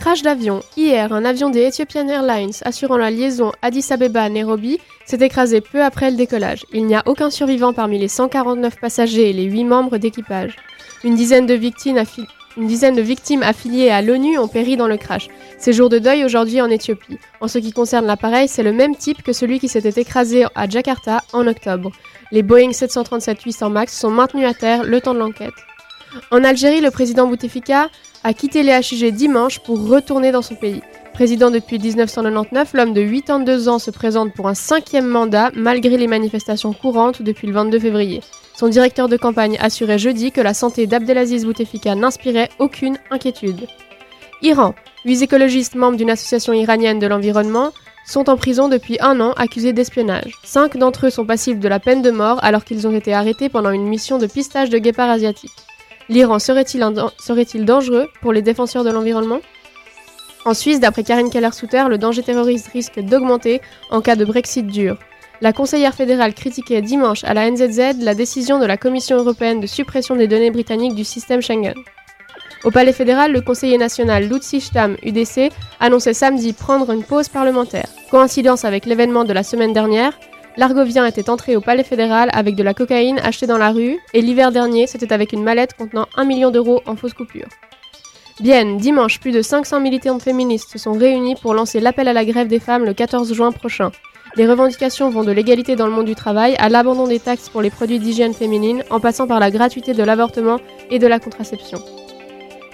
Crash d'avion. Hier, un avion des Ethiopian Airlines assurant la liaison Addis Abeba-Nairobi s'est écrasé peu après le décollage. Il n'y a aucun survivant parmi les 149 passagers et les 8 membres d'équipage. Une dizaine de victimes, une dizaine de victimes affiliées à l'ONU ont péri dans le crash. C'est jour de deuil aujourd'hui en Éthiopie. En ce qui concerne l'appareil, c'est le même type que celui qui s'était écrasé à Jakarta en octobre. Les Boeing 737-800 MAX sont maintenus à terre le temps de l'enquête. En Algérie, le président Bouteflika a quitté les HIG dimanche pour retourner dans son pays. Président depuis 1999, l'homme de 82 ans se présente pour un cinquième mandat malgré les manifestations courantes depuis le 22 février. Son directeur de campagne assurait jeudi que la santé d'Abdelaziz Bouteflika n'inspirait aucune inquiétude. Iran. Huit écologistes membres d'une association iranienne de l'environnement sont en prison depuis un an accusés d'espionnage. Cinq d'entre eux sont passifs de la peine de mort alors qu'ils ont été arrêtés pendant une mission de pistage de guépards asiatiques. L'Iran serait-il dangereux pour les défenseurs de l'environnement? En Suisse, d'après Karine Keller-Souter, le danger terroriste risque d'augmenter en cas de Brexit dur. La conseillère fédérale critiquait dimanche à la NZZ la décision de la Commission européenne de suppression des données britanniques du système Schengen. Au Palais fédéral, le conseiller national Lutzi Stamm, UDC, annonçait samedi prendre une pause parlementaire. Coïncidence avec l'événement de la semaine dernière, l'Argovien était entré au Palais fédéral avec de la cocaïne achetée dans la rue, et l'hiver dernier, c'était avec une mallette contenant 1 million d'euros en fausses coupures. Bien, dimanche, plus de 500 militantes féministes se sont réunies pour lancer l'appel à la grève des femmes le 14 juin prochain. Les revendications vont de l'égalité dans le monde du travail à l'abandon des taxes pour les produits d'hygiène féminine, en passant par la gratuité de l'avortement et de la contraception.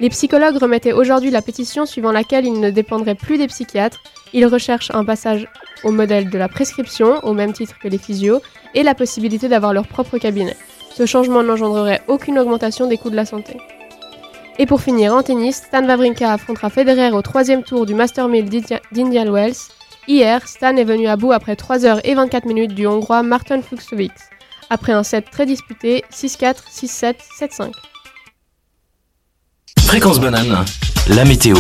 Les psychologues remettaient aujourd'hui la pétition suivant laquelle ils ne dépendraient plus des psychiatres. Ils recherchent un passage au modèle de la prescription, au même titre que les physios, et la possibilité d'avoir leur propre cabinet. Ce changement n'engendrerait aucune augmentation des coûts de la santé. Et pour finir, en tennis, Stan Wawrinka affrontera Federer au troisième tour du Master 1000 d'India- d'Indian Wells. Hier, Stan est venu à bout après 3h24 minutes du Hongrois Martin Fuchsovix, après un set très disputé 6-4, 6-7, 7-5. Fréquence banane, la météo.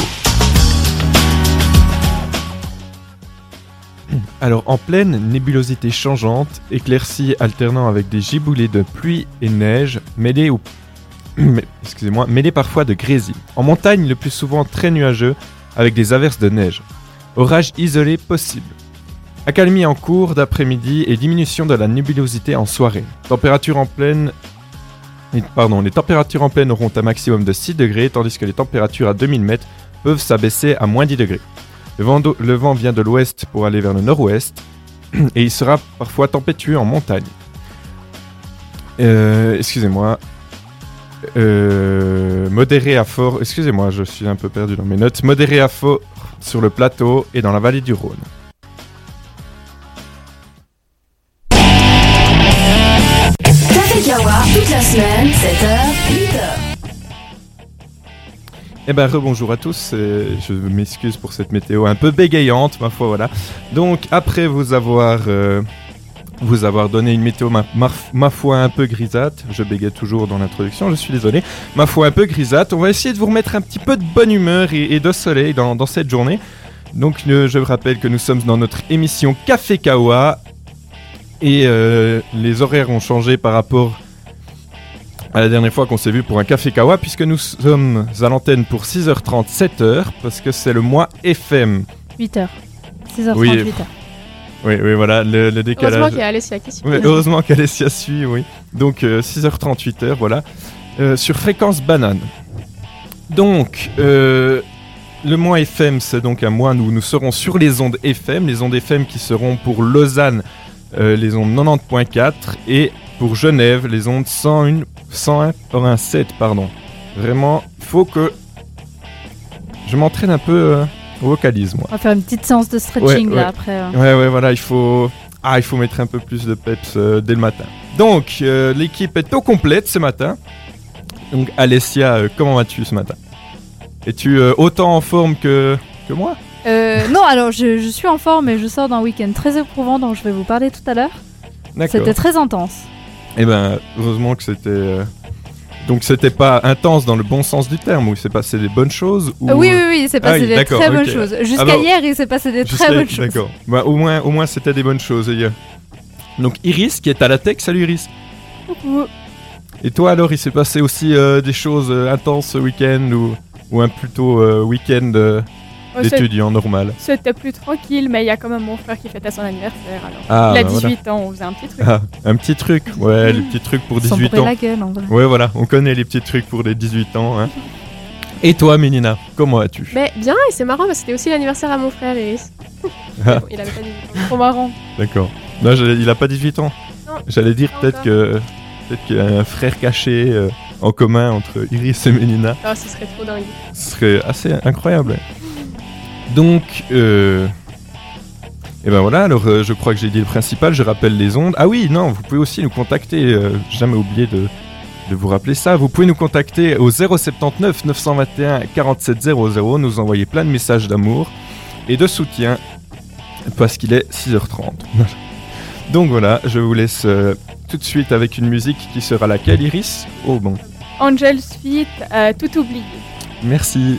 Alors, en pleine nébulosité changeante, éclaircie alternant avec des giboulées de pluie et neige, mêlées ou excusez-moi, parfois de grésil. En montagne, le plus souvent très nuageux, avec des averses de neige. Orage isolé possible. Accalmie en cours d'après-midi et diminution de la nébulosité en soirée. Température en pleine. Pardon, les températures en pleine auront un maximum de 6 degrés, tandis que les températures à 2000 mètres peuvent s'abaisser à moins 10 degrés. Le vent, d'o- le vent vient de l'ouest pour aller vers le nord-ouest et il sera parfois tempétueux en montagne. Euh, excusez-moi. Euh, modéré à fort. Excusez-moi, je suis un peu perdu dans mes notes. Modéré à fort sur le plateau et dans la vallée du Rhône. Kawa, toute la semaine, 7h, 8h. Eh ben rebonjour à tous, euh, je m'excuse pour cette météo un peu bégayante, ma foi, voilà. Donc après vous avoir, euh, vous avoir donné une météo ma, ma- ma foi un peu grisâtre, je bégaye toujours dans l'introduction, je suis désolé, ma foi un peu grisâtre, on va essayer de vous remettre un petit peu de bonne humeur et, de soleil dans, dans cette journée. Donc euh, je vous rappelle que nous sommes dans notre émission Café Kawa et euh, les horaires ont changé par rapport à la dernière fois qu'on s'est vu pour un café kawa, puisque nous sommes à l'antenne pour 6h30, 7h, parce que c'est le mois FM. 8h. 6h30, Oui. 8h. Oui, oui, voilà, le, le Heureusement décalage. qu'il y a Alessia qui suit. Heureusement qu'Alessia suit, oui. Donc euh, 6h30, 8h, voilà. Euh, sur fréquence banane. Donc, euh, le mois FM, c'est donc un mois où nous serons sur les ondes FM, les ondes FM qui seront pour Lausanne, euh, les ondes 90.4 et pour Genève, les ondes 101, 101.7, pardon. Vraiment, faut que je m'entraîne un peu euh, au vocalisme, moi. On va faire une petite séance de stretching Ouais, là ouais. après. euh. Ouais, ouais, voilà, il faut. Ah, il faut mettre un peu plus de peps dès le matin. Donc, l'équipe est au complète ce matin. Donc, Alessia, comment vas-tu ce matin? Es-tu autant en forme que, que moi? Euh, non, alors je, je suis en forme et je sors d'un week-end très éprouvant dont je vais vous parler tout à l'heure. D'accord. C'était très intense. Eh ben, heureusement que c'était. euh, Donc, c'était pas intense dans le bon sens du terme, où il s'est passé des bonnes choses ou... Oui, oui, oui, il s'est Ah passé oui, des très bonnes choses. Jusqu'à Ah bah, hier, il s'est passé des Jusqu'à- très bonnes choses. D'accord. Bah, au moins, au moins c'était des bonnes choses. hier. Donc, Iris qui est à la tech. Salut Iris. Coucou. Et toi alors, il s'est passé aussi euh, des choses euh, intenses ce week-end ou, ou un plutôt week-end Ouais, d'étudiant normal C'était plus tranquille, mais il y a quand même mon frère qui fêtait son anniversaire. Alors. Ah, il a bah voilà. 18 ans, on faisait un petit truc. Ah, un petit truc, ouais, les petits trucs pour Sans 18 bourrer ans. la gueule, en vrai. Ouais, voilà, on connaît les petits trucs pour les 18 ans. Hein. Et toi, Mélina, comment vas-tu Mais bien, et c'est marrant parce que c'était aussi l'anniversaire à mon frère Iris. Ah. Bon, il avait pas 18 ans. Trop marrant. D'accord. Non, il a pas 18 ans. J'allais dire peut-être que peut-être qu'il y a un frère caché euh, en commun entre Iris et Mélina. Ah, ce serait trop dingue. Ce serait assez incroyable. Donc, euh... et ben voilà, alors euh, je crois que j'ai dit le principal, je rappelle les ondes. Ah oui, non, vous pouvez aussi nous contacter, euh, jamais oublié de, de vous rappeler ça. Vous pouvez nous contacter au 079 921 4700, nous envoyer plein de messages d'amour et de soutien parce qu'il est 6h30. Donc voilà, je vous laisse euh, tout de suite avec une musique qui sera laquelle, Iris? Oh bon, Angel's Feet, tout oublié. merci.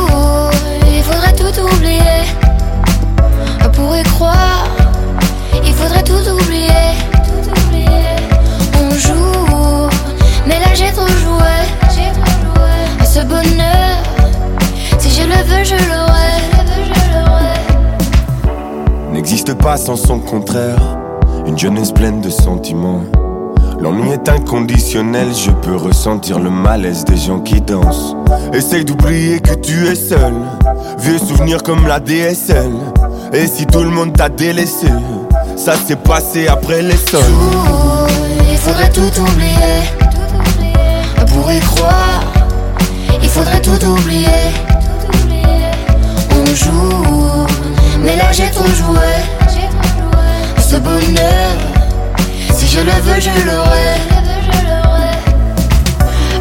Il faudrait tout oublier. Pour y croire, il faudrait tout oublier. On joue, mais là j'ai trop joué. Joué. Ce bonheur, si je le veux, je l'aurai. n'existe pas sans son contraire. Une jeunesse pleine de sentiments. L'ennui est inconditionnel, je peux ressentir le malaise des gens qui dansent. Essaye d'oublier que tu es seul. Vieux souvenirs comme la DSL. Et si tout le monde t'a délaissé, ça s'est passé après les sols. Tout, il faudrait tout oublier. Pour y croire, il faudrait tout oublier. On joue, mais là j'ai trop joué. Ce bonheur, si je le veux, je l'aurai.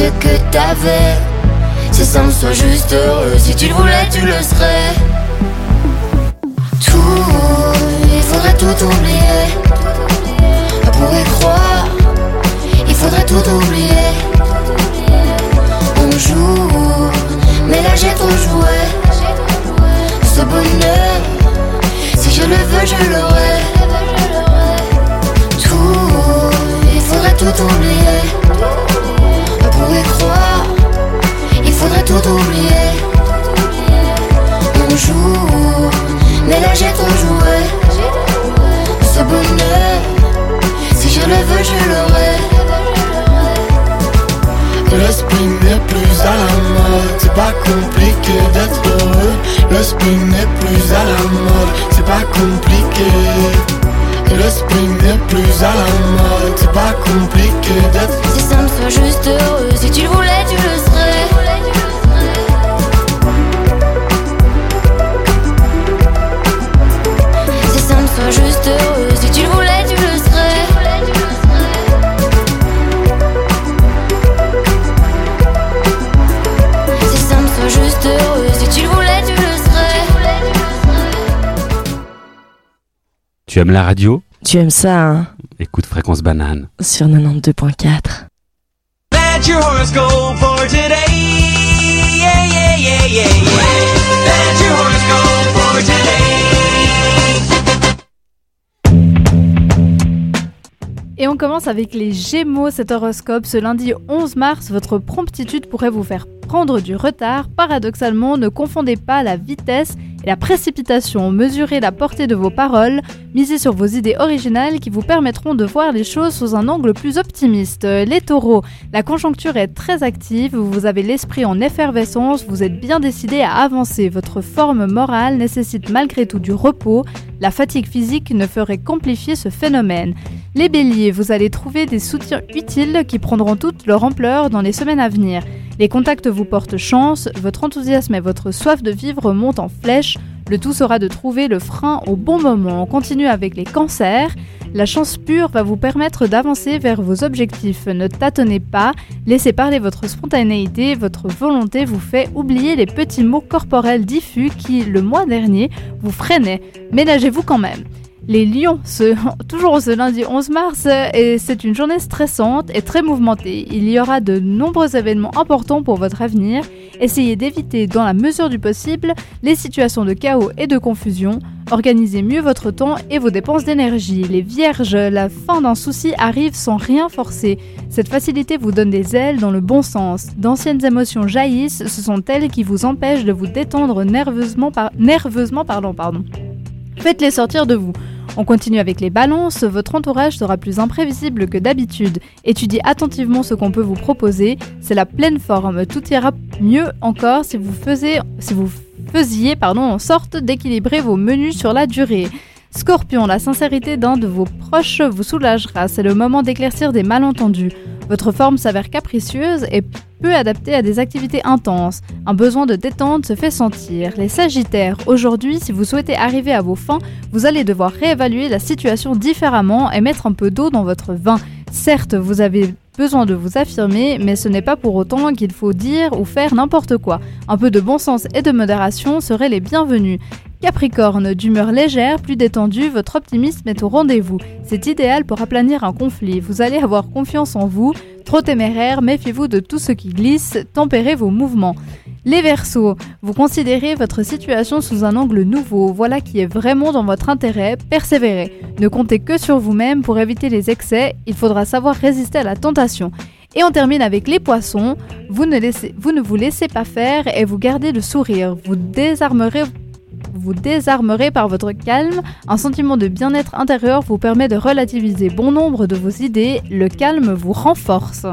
ce que t'avais. Si ça me soit juste heureux, si tu le voulais, tu le serais. Tout, il faudrait tout oublier. Pour y croire, il faudrait tout oublier. On joue, mais là j'ai trop joué. Ce bonheur, si je le veux, je l'aurai. Tout, il faudrait tout oublier. Pour y croire, il faudrait tout oublier. On joue, mais là j'ai trop joué. Ce bonheur, si je le veux, je l'aurai. Le spin n'est plus à la mode, c'est pas compliqué d'être heureux. Le spin n'est plus à la mode, c'est pas compliqué. Le spin n'est plus à la mode, c'est pas compliqué d'être Si ça me soit juste heureux, si tu le voulais, tu le serais. Si ça me soit juste heureux, si tu le voulais, tu le serais. Si ça me soit juste heureux, si tu le voulais, tu le serais. Tu aimes la radio? Tu aimes ça, hein? Écoute Fréquence Banane. Sur 92.4. Et on commence avec les Gémeaux, cet horoscope. Ce lundi 11 mars, votre promptitude pourrait vous faire prendre du retard. Paradoxalement, ne confondez pas la vitesse et la précipitation. Mesurez la portée de vos paroles. Misez sur vos idées originales qui vous permettront de voir les choses sous un angle plus optimiste. Les taureaux, la conjoncture est très active, vous avez l'esprit en effervescence, vous êtes bien décidé à avancer. Votre forme morale nécessite malgré tout du repos. La fatigue physique ne ferait qu'amplifier ce phénomène. Les béliers, vous allez trouver des soutiens utiles qui prendront toute leur ampleur dans les semaines à venir. Les contacts vous portent chance, votre enthousiasme et votre soif de vivre montent en flèche. Le tout sera de trouver le frein au bon moment. On continue avec les cancers. La chance pure va vous permettre d'avancer vers vos objectifs. Ne tâtonnez pas, laissez parler votre spontanéité, votre volonté vous fait oublier les petits mots corporels diffus qui, le mois dernier, vous freinaient. Ménagez-vous quand même. Les lions, ce, toujours ce lundi 11 mars, et c'est une journée stressante et très mouvementée. Il y aura de nombreux événements importants pour votre avenir. Essayez d'éviter, dans la mesure du possible, les situations de chaos et de confusion. Organisez mieux votre temps et vos dépenses d'énergie. Les vierges, la fin d'un souci arrive sans rien forcer. Cette facilité vous donne des ailes dans le bon sens. D'anciennes émotions jaillissent, ce sont elles qui vous empêchent de vous détendre nerveusement, nerveusement pardon. Faites-les sortir de vous. On continue avec les balances, votre entourage sera plus imprévisible que d'habitude. Étudiez attentivement ce qu'on peut vous proposer, c'est la pleine forme. Tout ira mieux encore si vous, faisiez, pardon, en sorte d'équilibrer vos menus sur la durée. Scorpion, la sincérité d'un de vos proches vous soulagera, c'est le moment d'éclaircir des malentendus. Votre forme s'avère capricieuse et peu adaptée à des activités intenses. Un besoin de détente se fait sentir. Les Sagittaires, aujourd'hui, si vous souhaitez arriver à vos fins, vous allez devoir réévaluer la situation différemment et mettre un peu d'eau dans votre vin. Certes, vous avez besoin de vous affirmer, mais ce n'est pas pour autant qu'il faut dire ou faire n'importe quoi. Un peu de bon sens et de modération seraient les bienvenus. Capricorne, d'humeur légère, plus détendue, votre optimisme est au rendez-vous. C'est idéal pour aplanir un conflit. Vous allez avoir confiance en vous. Trop téméraire, méfiez-vous de tout ce qui glisse, tempérez vos mouvements. Les Verseaux, vous considérez votre situation sous un angle nouveau, voilà qui est vraiment dans votre intérêt, persévérez. Ne comptez que sur vous-même pour éviter les excès, il faudra savoir résister à la tentation. Et on termine avec les poissons, vous ne, vous laissez pas faire et vous gardez le sourire, vous désarmerez par votre calme. Un sentiment de bien-être intérieur vous permet de relativiser bon nombre de vos idées. Le calme vous renforce.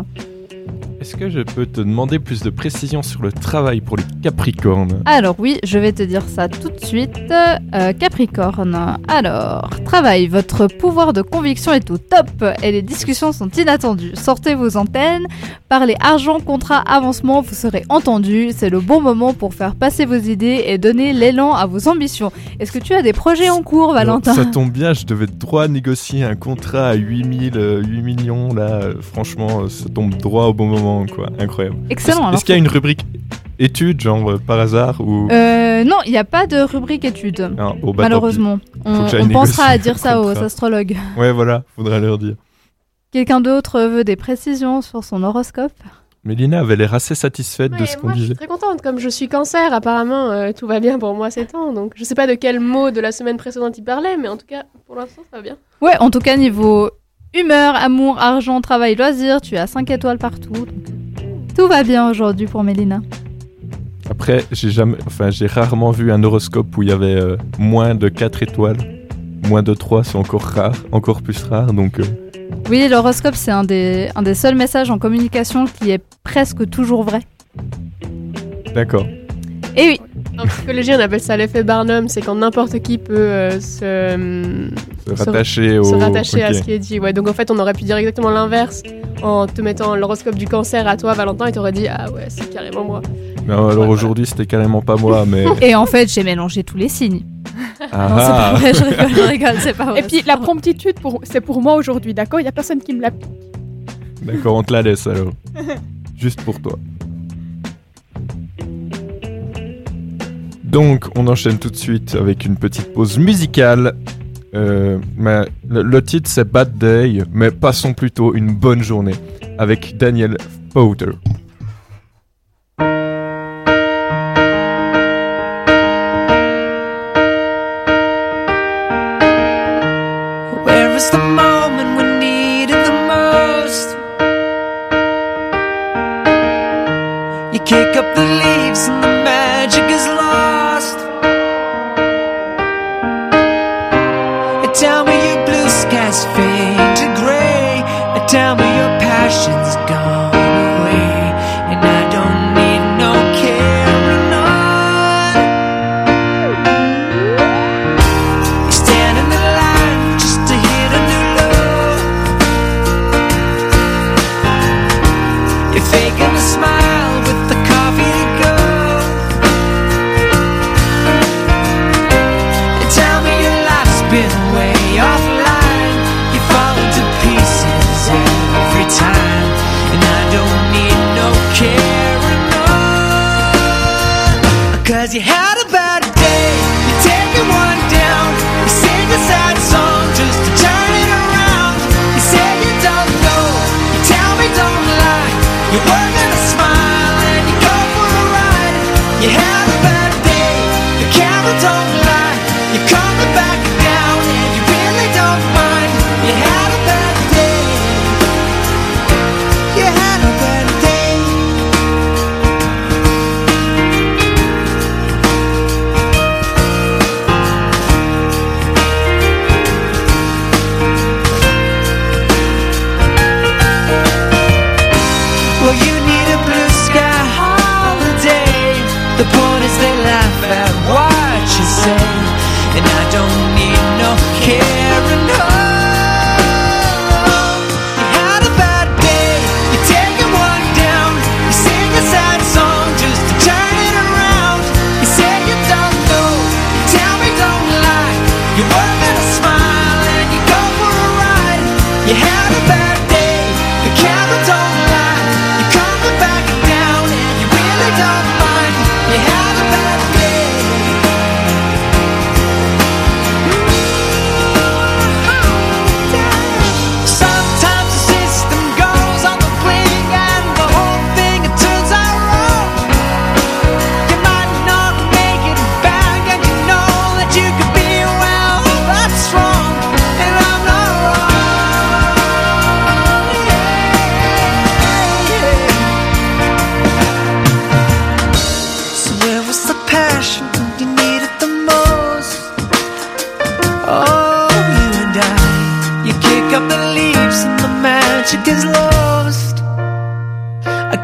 Est-ce que je peux te demander plus de précisions sur le travail pour les Capricornes Alors oui, je vais te dire ça tout de suite. Euh, Capricorne. Alors, travail, votre pouvoir de conviction est au top et les discussions sont inattendues. Sortez vos antennes, parlez argent, contrat, avancement, vous serez entendu. C'est le bon moment pour faire passer vos idées et donner l'élan à vos ambitions. Est-ce que tu as des projets en cours, Valentin Alors, Ça tombe bien, je devais droit négocier un contrat à 8000, euh, 8 millions. Là, euh, franchement, euh, ça tombe droit au bon moment, quoi. Incroyable. Excellent, Est-ce qu'il y a une rubrique études, genre euh, par hasard ou... Euh, non, il n'y a pas de rubrique études. Ah, bon, bah, Malheureusement. On, pensera à dire ça aux astrologues. Ouais, voilà, faudrait leur dire. Quelqu'un d'autre veut des précisions sur son horoscope? Mélina avait l'air assez satisfaite de ce qu'on moi, je disait. suis très contente. Comme je suis cancer, apparemment, euh, tout va bien pour moi ces temps. Donc, je sais pas de quel mot de la semaine précédente il parlait, mais en tout cas, pour l'instant, ça va bien. Ouais, en tout cas, niveau humeur, amour, argent, travail, loisirs, tu as 5 étoiles partout. donc tout va bien aujourd'hui pour Mélina. Après, j'ai jamais, enfin, j'ai rarement vu un horoscope où il y avait euh, moins de 4 étoiles. Moins de 3, c'est encore rare, encore plus rare, donc... euh, Oui, l'horoscope, c'est un des, un des seuls messages en communication qui est presque toujours vrai. D'accord. Et oui, En psychologie, on appelle ça l'effet Barnum. C'est quand n'importe qui peut euh, se, Se rattacher au... se rattacher à ce qui est dit. Ouais, donc en fait, on aurait pu dire exactement l'inverse en te mettant l'horoscope du cancer à toi, Valentin, et t'aurais dit Ah ouais, c'est carrément moi. Non, alors aujourd'hui, c'était carrément pas moi, mais... et en fait, j'ai mélangé tous les signes. Ah, Non, c'est pas ah. vrai, je rigole, je rigole, c'est pas vrai. Et puis la promptitude, pour... c'est pour moi aujourd'hui, d'accord? Il n'y a personne qui me l'a D'accord, on te la laisse alors. Juste pour toi. Donc, on enchaîne tout de suite avec une petite pause musicale. Euh, mais le titre c'est Bad Day, mais passons plutôt une bonne journée avec Daniel Powder. You had a bad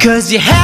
Cause you had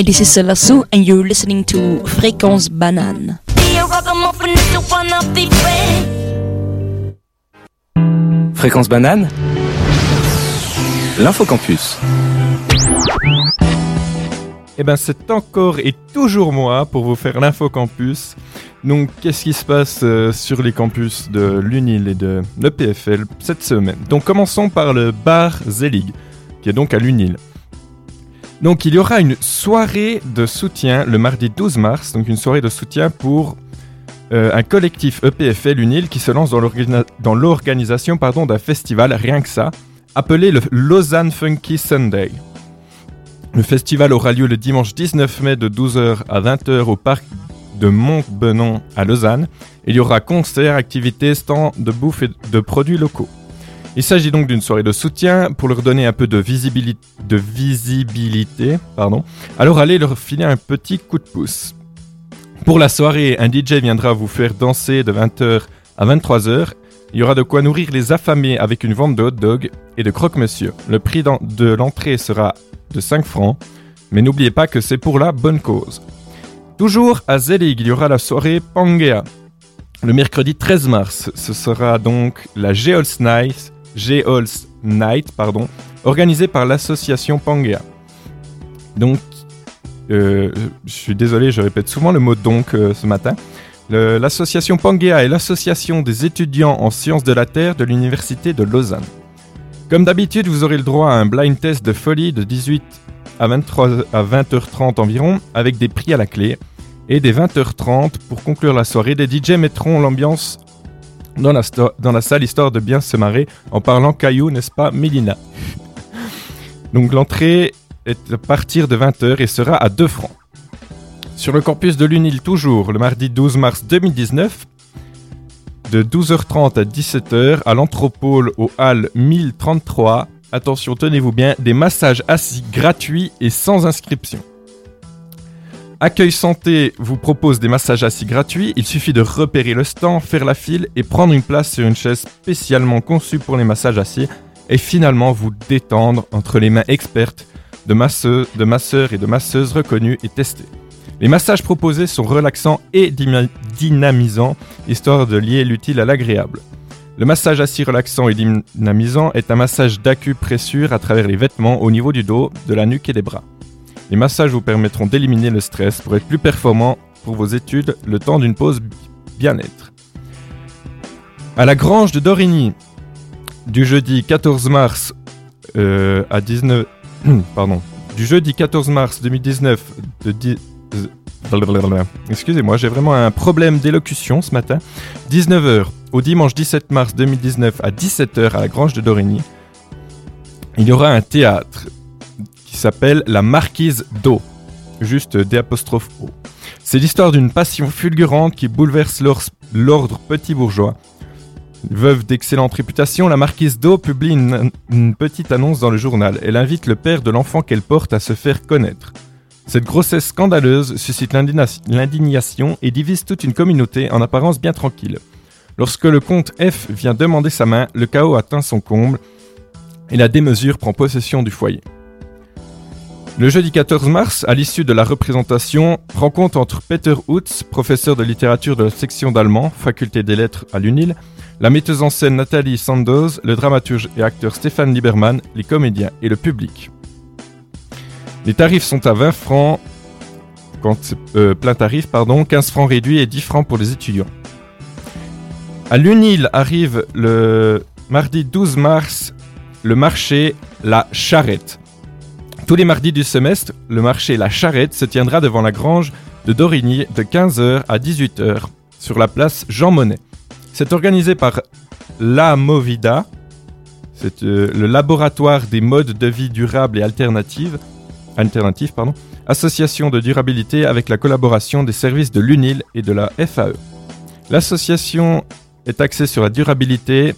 Hi, this is Selasu, and you're listening to Fréquence Banane. Fréquence banane? L'infocampus. Eh ben, c'est encore et toujours moi pour vous faire l'info campus. Donc, qu'est-ce qui se passe euh, sur les campus de l'UNIL et de l'EPFL cette semaine? Donc, commençons par le bar Zelig, qui est donc à l'UNIL. Donc, il y aura une soirée de soutien le mardi 12 mars, donc une soirée de soutien pour euh, un collectif EPFL UNIL qui se lance dans l'organisation d'un festival, rien que ça, appelé le Lausanne Funky Sunday. Le festival aura lieu le dimanche 19 mai de 12h à 20h au parc de Montbenon à Lausanne. Il y aura concerts, activités, stands de bouffe et de produits locaux. Il s'agit donc d'une soirée de soutien pour leur donner un peu de, visibili- de visibilité. Pardon. Alors allez leur filer un petit coup de pouce. Pour la soirée, un DJ viendra vous faire danser de 20h à 23h. Il y aura de quoi nourrir les affamés avec une vente de hot dog et de croque-monsieur. Le prix de l'entrée sera de 5 francs, mais n'oubliez pas que c'est pour la bonne cause. Toujours à Zelig, il y aura la soirée Pangea. Le mercredi 13 mars, ce sera donc la Geols Night, Geols Night pardon, organisée par l'association Pangea. Donc, euh, je suis désolé, je répète souvent le mot donc euh, ce matin. L'association Pangea est l'association des étudiants en sciences de la Terre de l'Université de Lausanne. Comme d'habitude, vous aurez le droit à un blind test de folie de 18 à, 23, à 20h30 environ, avec des prix à la clé. Et des 20h30, pour conclure la soirée, des DJ mettront l'ambiance dans la, salle, histoire de bien se marrer en parlant caillou, n'est-ce pas, Mélina? Donc l'entrée est à partir de 20h et sera à 2 francs. Sur le campus de l'UNIL toujours, le mardi 12 mars 2019, de 12h30 à 17h à l'Anthropole au Hall 1033. Attention, tenez-vous bien, des massages assis gratuits et sans inscription. Accueil Santé vous propose des massages assis gratuits. Il suffit de repérer le stand, faire la file et prendre une place sur une chaise spécialement conçue pour les massages assis et finalement vous détendre entre les mains expertes de, masseux, de masseurs et de masseuses reconnus et testés. Les massages proposés sont relaxants et dynamisants, histoire de lier l'utile à l'agréable. Le massage assis relaxant et dynamisant est un massage d'acupressure à travers les vêtements au niveau du dos, de la nuque et des bras. Les massages vous permettront d'éliminer le stress pour être plus performant pour vos études le temps d'une pause bien-être. À la grange de Dorigny, du jeudi 14 mars euh, à 19 pardon, du jeudi 14 mars 2019 de dix- Blablabla. Excusez-moi, j'ai vraiment un problème d'élocution ce matin. 19h au dimanche 17 mars 2019 à 17h à la Grange de Dorigny, il y aura un théâtre qui s'appelle La Marquise d'Eau. Juste. C'est l'histoire d'une passion fulgurante qui bouleverse l'or- l'ordre petit bourgeois. Veuve d'excellente réputation, la marquise d'Eau publie une, petite annonce dans le journal. Elle invite le père de l'enfant qu'elle porte à se faire connaître. Cette grossesse scandaleuse suscite l'indigna- l'indignation et divise toute une communauté en apparence bien tranquille. Lorsque le comte F vient demander sa main, le chaos atteint son comble et la démesure prend possession du foyer. Le jeudi 14 mars, à l'issue de la représentation, rencontre entre Peter Hutz, professeur de littérature de la section d'allemand, faculté des lettres à l'UNIL, la metteuse en scène Nathalie Sandoz, le dramaturge et acteur Stéphane Lieberman, les comédiens et le public. Les tarifs sont à 20 francs, euh, plein tarif, pardon, 15 francs réduits et 10 francs pour les étudiants. À l'UNIL arrive le mardi 12 mars le marché La Charrette. Tous les mardis du semestre, le marché La Charrette se tiendra devant la grange de Dorigny de 15h à 18h sur la place Jean Monnet. C'est organisé par La Movida, c'est euh, le laboratoire des modes de vie durables et alternatives, pardon, association de durabilité avec la collaboration des services de l'UNIL et de la FAE. L'association est axée sur la durabilité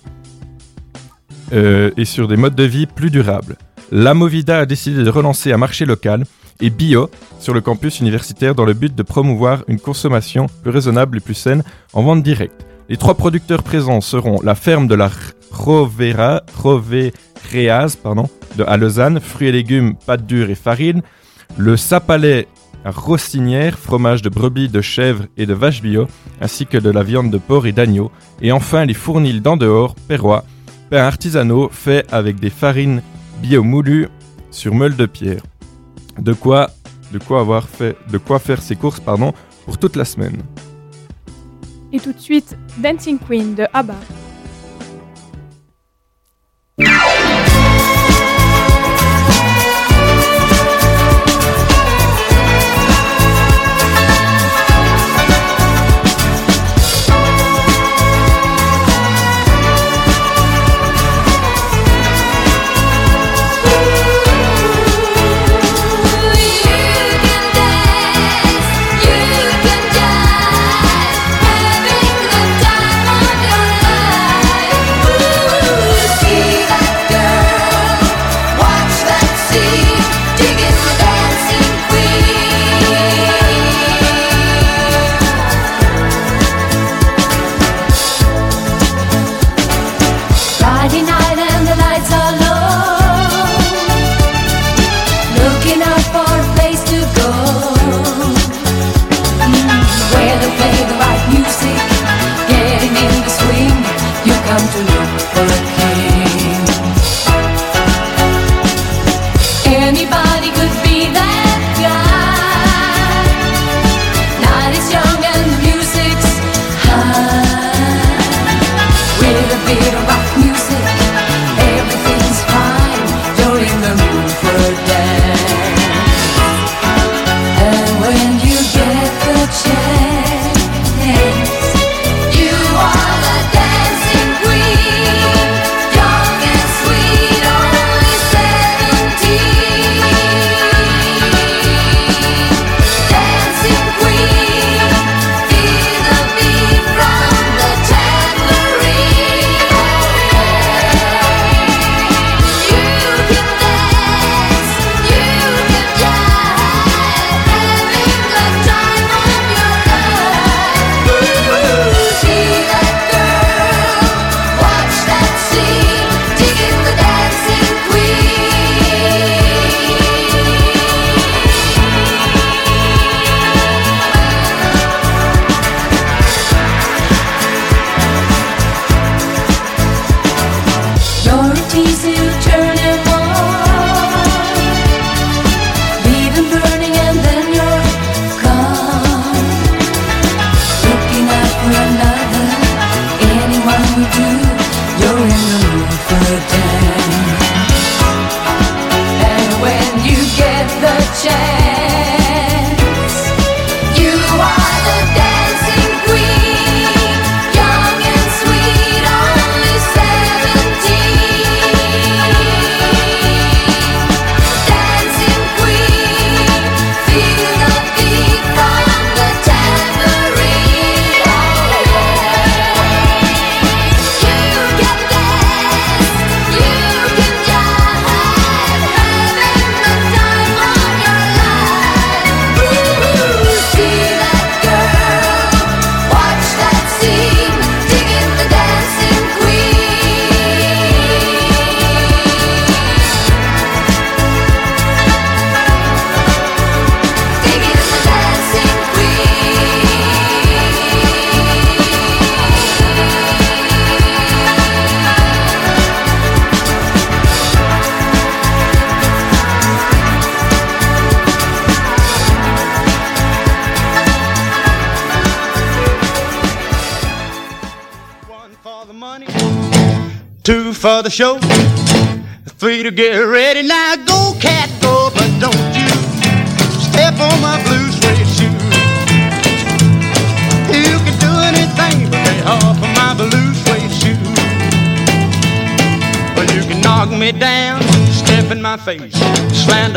euh, et sur des modes de vie plus durables. La Movida a décidé de relancer un marché local et bio sur le campus universitaire dans le but de promouvoir une consommation plus raisonnable et plus saine en vente directe. Les trois producteurs présents seront la ferme de la Rovera, Rovereaz pardon, de, à fruits et légumes, pâtes dures et farine, le Sapalais à fromage de brebis, de chèvre et de vache bio, ainsi que de la viande de porc et d'agneau, et enfin les fournils d'en dehors, perrois, pains artisanaux faits avec des farines bio moulues sur meule de pierre. De quoi, de quoi avoir fait, de quoi faire ses courses, pardon, pour toute la semaine. Et tout de suite, Dancing Queen de ABBA.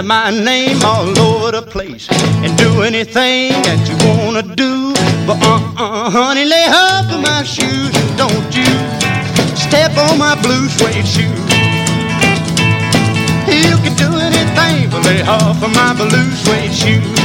Slander my name all over the place, and do anything that you wanna do. But uh-uh, honey, lay off of my shoes and don't you step on my blue suede shoe. You can do anything but lay off of my blue suede shoe.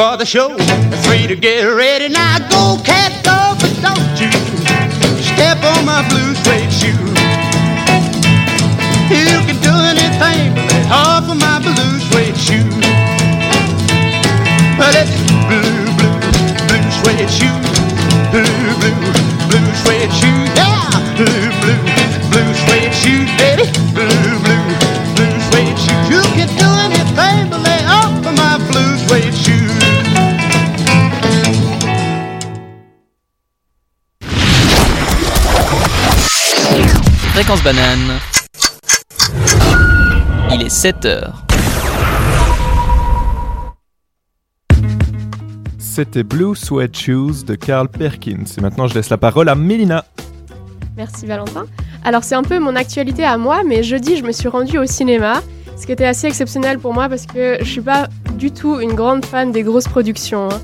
For the show, three to get ready. Now go, cat, go, but don't you step on my blue suede shoe. You can do anything but lay off of my blue suede shoe. Well, it's blue, blue, blue suede shoe. Blue, blue, blue suede shoe. Yeah, blue, blue, blue suede shoe, Fréquence banane. Il est 7 heures. C'était Blue Sweat Shoes de Carl Perkins. Et maintenant, je laisse la parole à Mélina. Merci Valentin. Alors c'est un peu mon actualité à moi, mais jeudi je me suis rendue au cinéma, ce qui était assez exceptionnel pour moi parce que je suis pas du tout une grande fan des grosses productions. hein.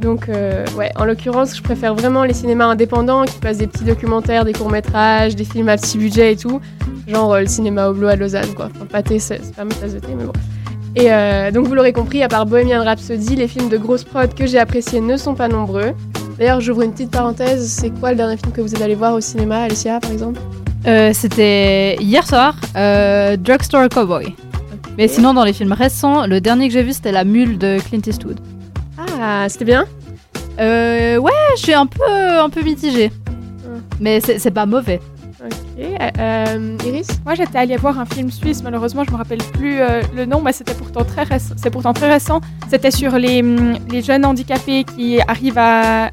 Donc euh, ouais, en l'occurrence je préfère vraiment les cinémas indépendants qui passent des petits documentaires, des courts métrages, des films à petit budget et tout, genre euh, le cinéma Oblot à Lausanne quoi. Enfin pâté c'est pas ma tasse de thé mais bon. Et euh, donc vous l'aurez compris, à part Bohemian Rhapsody, les films de grosse prod que j'ai appréciés ne sont pas nombreux. D'ailleurs j'ouvre une petite parenthèse, c'est quoi le dernier film que vous êtes allé voir au cinéma, Alicia par exemple? C'était hier soir, Drugstore Cowboy. Mais sinon, dans les films récents, le dernier que j'ai vu, c'était La Mule de Clint Eastwood. Ah, c'était bien euh, Ouais, je suis un peu, un peu mitigée. Mais c'est c'est pas mauvais. Ok. Euh, Iris Moi, j'étais allée voir un film suisse. Malheureusement, je me rappelle plus euh, le nom, mais c'était pourtant très récent. C'est pourtant très récent. C'était sur les, hum, les jeunes handicapés qui arrivent à,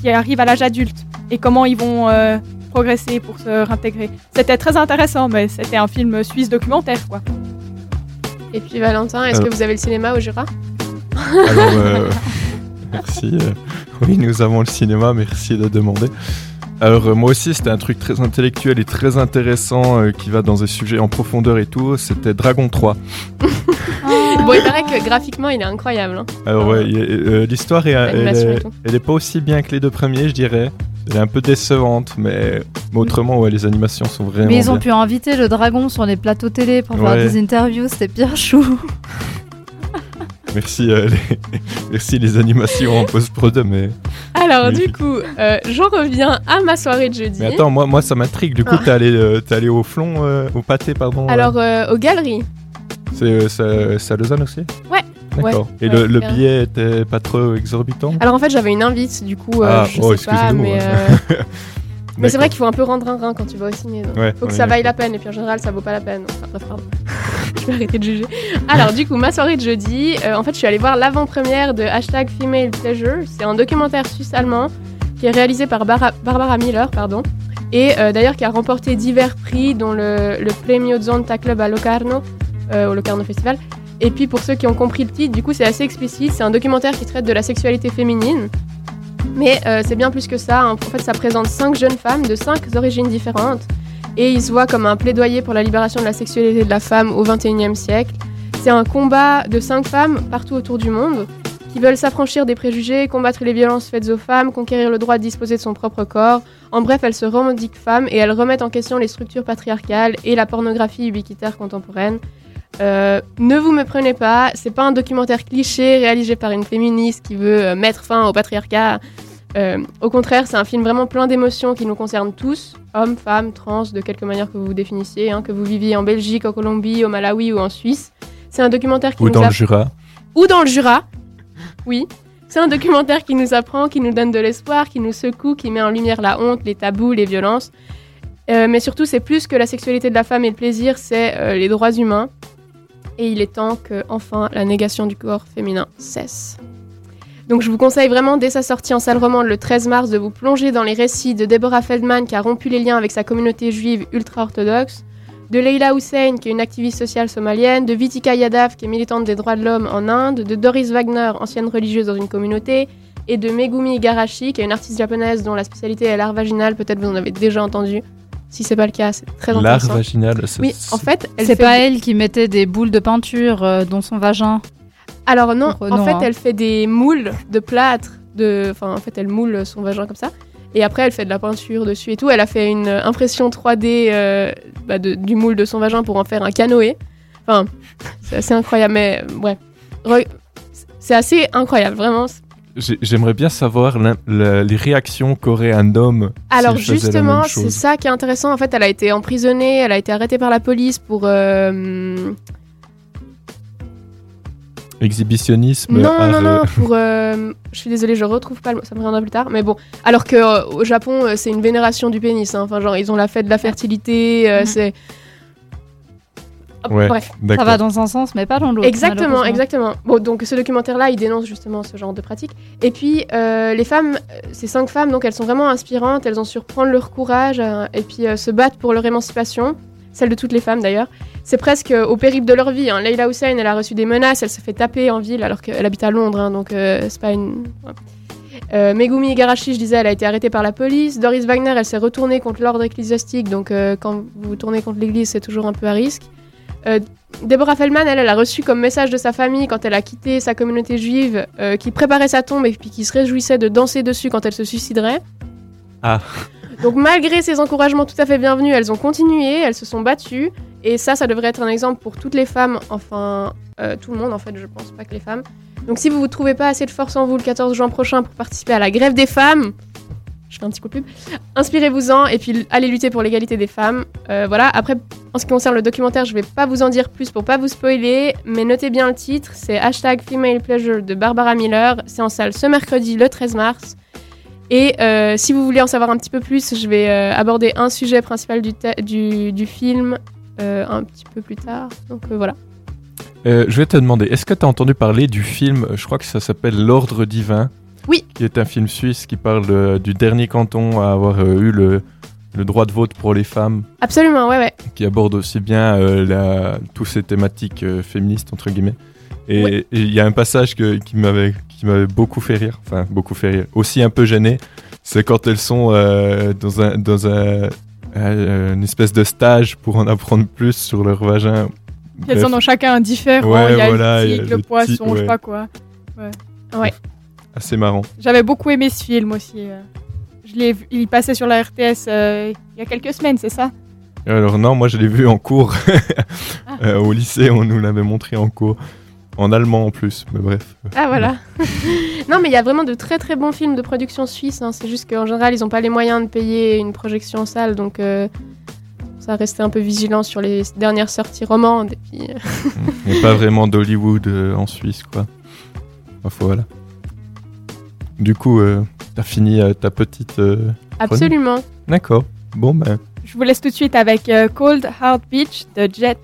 qui arrivent à l'âge adulte et comment ils vont euh, progresser pour se réintégrer. C'était très intéressant, mais c'était un film suisse documentaire, quoi. Et puis Valentin, est-ce que vous avez le cinéma au Jura? Alors, euh, merci. euh, oui, nous avons le cinéma, merci de demander. Alors, euh, moi aussi, c'était un truc très intellectuel et très intéressant euh, qui va dans des sujets en profondeur et tout. C'était Dragon 3. Bon, il paraît que graphiquement, il est incroyable. hein. Alors, ouais, euh, l'histoire est, elle est, tout. elle est pas aussi bien que les deux premiers, je dirais. Elle est un peu décevante, mais, mais autrement, ouais, les animations sont vraiment Mais ils ont bien. pu inviter le dragon sur les plateaux télé pour faire Ouais. des interviews, c'était bien chou. Merci, euh, les... merci les animations en post-prod, mais... Alors, du coup, euh, j'en reviens à ma soirée de jeudi. Mais attends, moi, moi ça m'intrigue. Du coup, Ah. t'es allé, euh, allé au flon, au pâté, pardon. Alors, aux galeries. C'est à Lausanne aussi? Ouais. D'accord. Ouais, Et ouais, le, billet était pas trop exorbitant? Alors, en fait, j'avais une invite, du coup, Ah, je oh, sais pas, mais. Mais c'est vrai qu'il faut un peu rendre un rein quand tu vas au ciné. Ouais, faut que ça vaille la peine. Et puis en général, ça vaut pas la peine. Enfin, bref, pardon. je vais arrêter de juger. Alors, du coup, ma soirée de jeudi, euh, en fait, je suis allée voir l'avant-première de hashtag Female Pleasure. C'est un documentaire suisse-allemand qui est réalisé par Bara- Barbara Miller, pardon. Et euh, d'ailleurs, qui a remporté divers prix, dont le, le Premio Zonta Club à Locarno, euh, au Locarno Festival. Et puis, pour ceux qui ont compris le titre, du coup, c'est assez explicite. C'est un documentaire qui traite de la sexualité féminine. Mais euh, c'est bien plus que ça. hein. En fait, ça présente cinq jeunes femmes de cinq origines différentes et il se voit comme un plaidoyer pour la libération de la sexualité de la femme au XXIe siècle. C'est un combat de cinq femmes partout autour du monde qui veulent s'affranchir des préjugés, combattre les violences faites aux femmes, conquérir le droit de disposer de son propre corps. En bref, elles se revendiquent femmes et elles remettent en question les structures patriarcales et la pornographie ubiquitaire contemporaine. Euh, ne vous me prenez pas, c'est pas un documentaire cliché réalisé par une féministe qui veut euh, mettre fin au patriarcat. Euh, au contraire, c'est un film vraiment plein d'émotions qui nous concernent tous, hommes, femmes, trans, de quelque manière que vous vous définissiez, hein, que vous viviez en Belgique, en Colombie, au Malawi ou en Suisse. C'est un documentaire qui Ou nous dans a- le Jura. ou dans le Jura. Oui. C'est un documentaire qui nous apprend, qui nous donne de l'espoir, qui nous secoue, qui met en lumière la honte, les tabous, les violences. Euh, mais surtout, c'est plus que la sexualité de la femme et le plaisir, c'est euh, les droits humains. Et il est temps que, enfin, la négation du corps féminin cesse. Donc je vous conseille vraiment dès sa sortie en salle romande le 13 mars de vous plonger dans les récits de Deborah Feldman qui a rompu les liens avec sa communauté juive ultra-orthodoxe, de Leila Hussein qui est une activiste sociale somalienne, de Vitika Yadav qui est militante des droits de l'homme en Inde, de Doris Wagner, ancienne religieuse dans une communauté, et de Megumi Igarashi qui est une artiste japonaise dont la spécialité est l'art vaginal, peut-être vous en avez déjà entendu. Si c'est pas le cas, c'est très L'art intéressant. vaginal. ça- Oui, en fait, elle C'est fait pas elle qui mettait des boules de peinture euh, dans son vagin. Alors non, Donc, en non, fait, hein. elle fait des moules de plâtre, de, enfin, en fait, elle moule son vagin comme ça. Et après, elle fait de la peinture dessus et tout. Elle a fait une euh, impression 3D euh, bah, de- du moule de son vagin pour en faire un canoë. Enfin, c'est assez incroyable, mais euh, ouais. Re- C'est assez incroyable, vraiment. J'ai- J'aimerais bien savoir la- les réactions qu'aurait un homme. Alors justement, c'est ça qui est intéressant. En fait, elle a été emprisonnée, elle a été arrêtée par la police pour... euh, Exhibitionnisme. Non, non, non, euh, pour. euh, je suis désolée, je retrouve pas le mot, ça me reviendra plus tard. Mais bon, alors que euh, au Japon, c'est une vénération du pénis. hein. Enfin, genre, ils ont la fête de la fertilité, euh, Mhm. c'est. Ouais, Bref. Ça va dans un sens, mais pas dans l'autre. Exactement, exactement. Bon, donc ce documentaire-là, il dénonce justement ce genre de pratique. Et puis, euh, les femmes, euh, ces cinq femmes, donc elles sont vraiment inspirantes, elles ont su reprendre leur courage euh, et puis euh, se battre pour leur émancipation, celle de toutes les femmes d'ailleurs. C'est presque euh, au périple de leur vie. Hein. Leila Hussein, elle a reçu des menaces, elle se fait taper en ville alors qu'elle habite à Londres, hein, donc euh, c'est pas une. ouais. Euh, Megumi Igarashi, je disais, elle a été arrêtée par la police. Doris Wagner, elle s'est retournée contre l'ordre ecclésiastique, donc euh, quand vous vous tournez contre l'église, c'est toujours un peu à risque. Euh, Deborah Feldman, elle, elle a reçu comme message de sa famille quand elle a quitté sa communauté juive, euh, qui préparait sa tombe et puis qui se réjouissait de danser dessus quand elle se suiciderait. Ah. Donc malgré ces encouragements tout à fait bienvenus, elles ont continué, elles se sont battues, et ça, ça devrait être un exemple pour toutes les femmes, enfin euh, tout le monde en fait, je pense, pas que les femmes. Donc si vous vous trouvez pas assez de force en vous le 14 juin prochain pour participer à la grève des femmes, je fais un petit coup de pub, inspirez-vous-en et puis allez lutter pour l'égalité des femmes. Euh, voilà, après, en ce qui concerne le documentaire, je vais pas vous en dire plus pour pas vous spoiler, mais notez bien le titre, c'est hashtag Female Pleasure de Barbara Miller, c'est en salle ce mercredi le 13 mars. Et euh, si vous voulez en savoir un petit peu plus, je vais euh, aborder un sujet principal du, du, film un petit peu plus tard. Donc voilà. Je vais te demander, est-ce que tu as entendu parler du film, je crois que ça s'appelle L'Ordre divin? Oui. Qui est un film suisse qui parle euh, du dernier canton à avoir euh, eu le, le droit de vote pour les femmes, Absolument, ouais, ouais. qui aborde aussi bien euh, la, toutes ces thématiques féministes, entre guillemets. Et Ouais. il y a un passage que- qui m'avait qui m'avait beaucoup fait rire, enfin beaucoup fait rire, aussi un peu gêné, c'est quand elles sont dans, un, dans un, une espèce de stage pour en apprendre plus sur leur vagin. Elles Bref. en ont chacun un différent. Ouais, il y a voilà, le tigre, le le poisson, je ouais. sais pas quoi. Ouais. Assez marrant. J'avais beaucoup aimé ce film aussi. euh. Je l'ai vu- il passait sur la RTS euh, il y a quelques semaines, c'est ça? Alors non, moi je l'ai vu en cours. Euh, au lycée, on nous l'avait montré en cours. En allemand en plus, mais bref. Ah voilà. non mais il y a vraiment de très très bons films de production suisse. hein. C'est juste qu'en général ils n'ont pas les moyens de payer une projection en salle, donc euh, ça restait un peu vigilant sur les dernières sorties romandes. Et puis, Il n'y a pas vraiment d'Hollywood en Suisse, quoi. Enfin, voilà. Du coup, euh, t'as fini euh, ta petite... euh, absolument. D'accord. Bon, ben... Je vous laisse tout de suite avec Cold Heart Beach de Jet.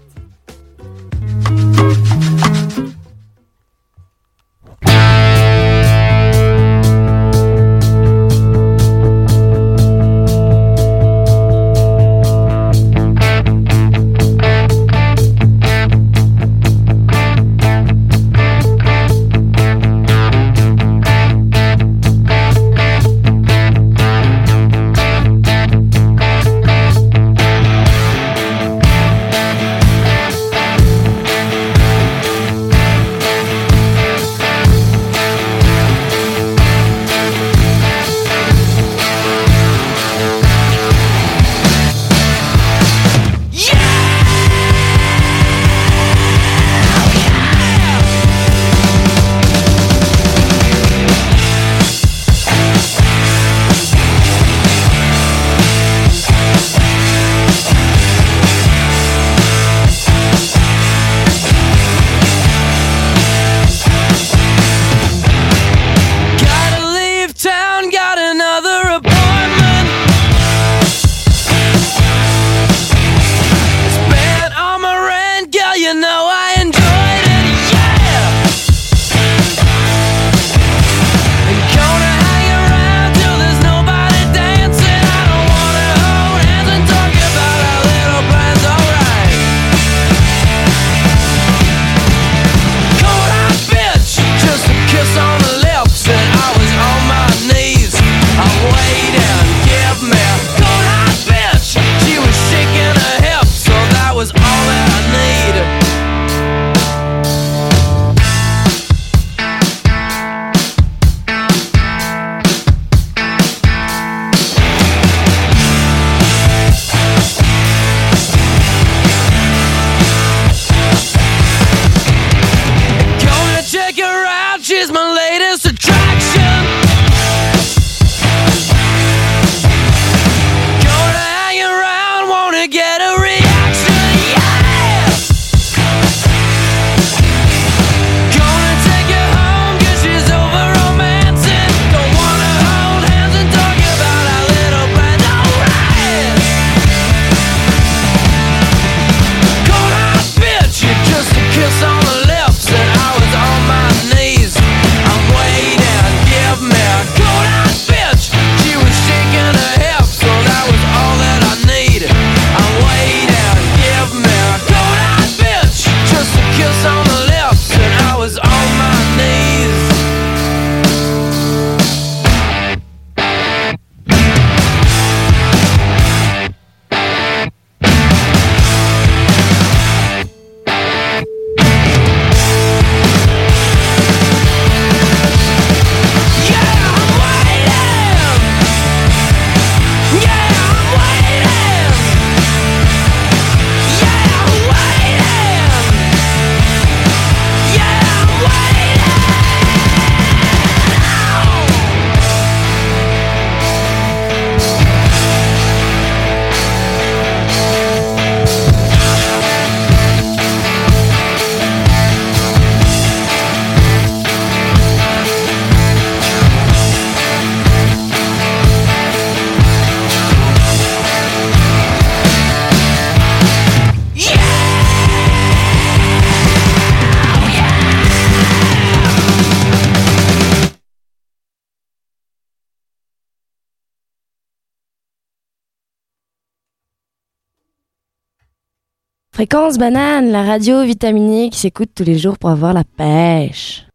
latest Fréquence banane, la radio vitaminée qui s'écoute tous les jours pour avoir la pêche.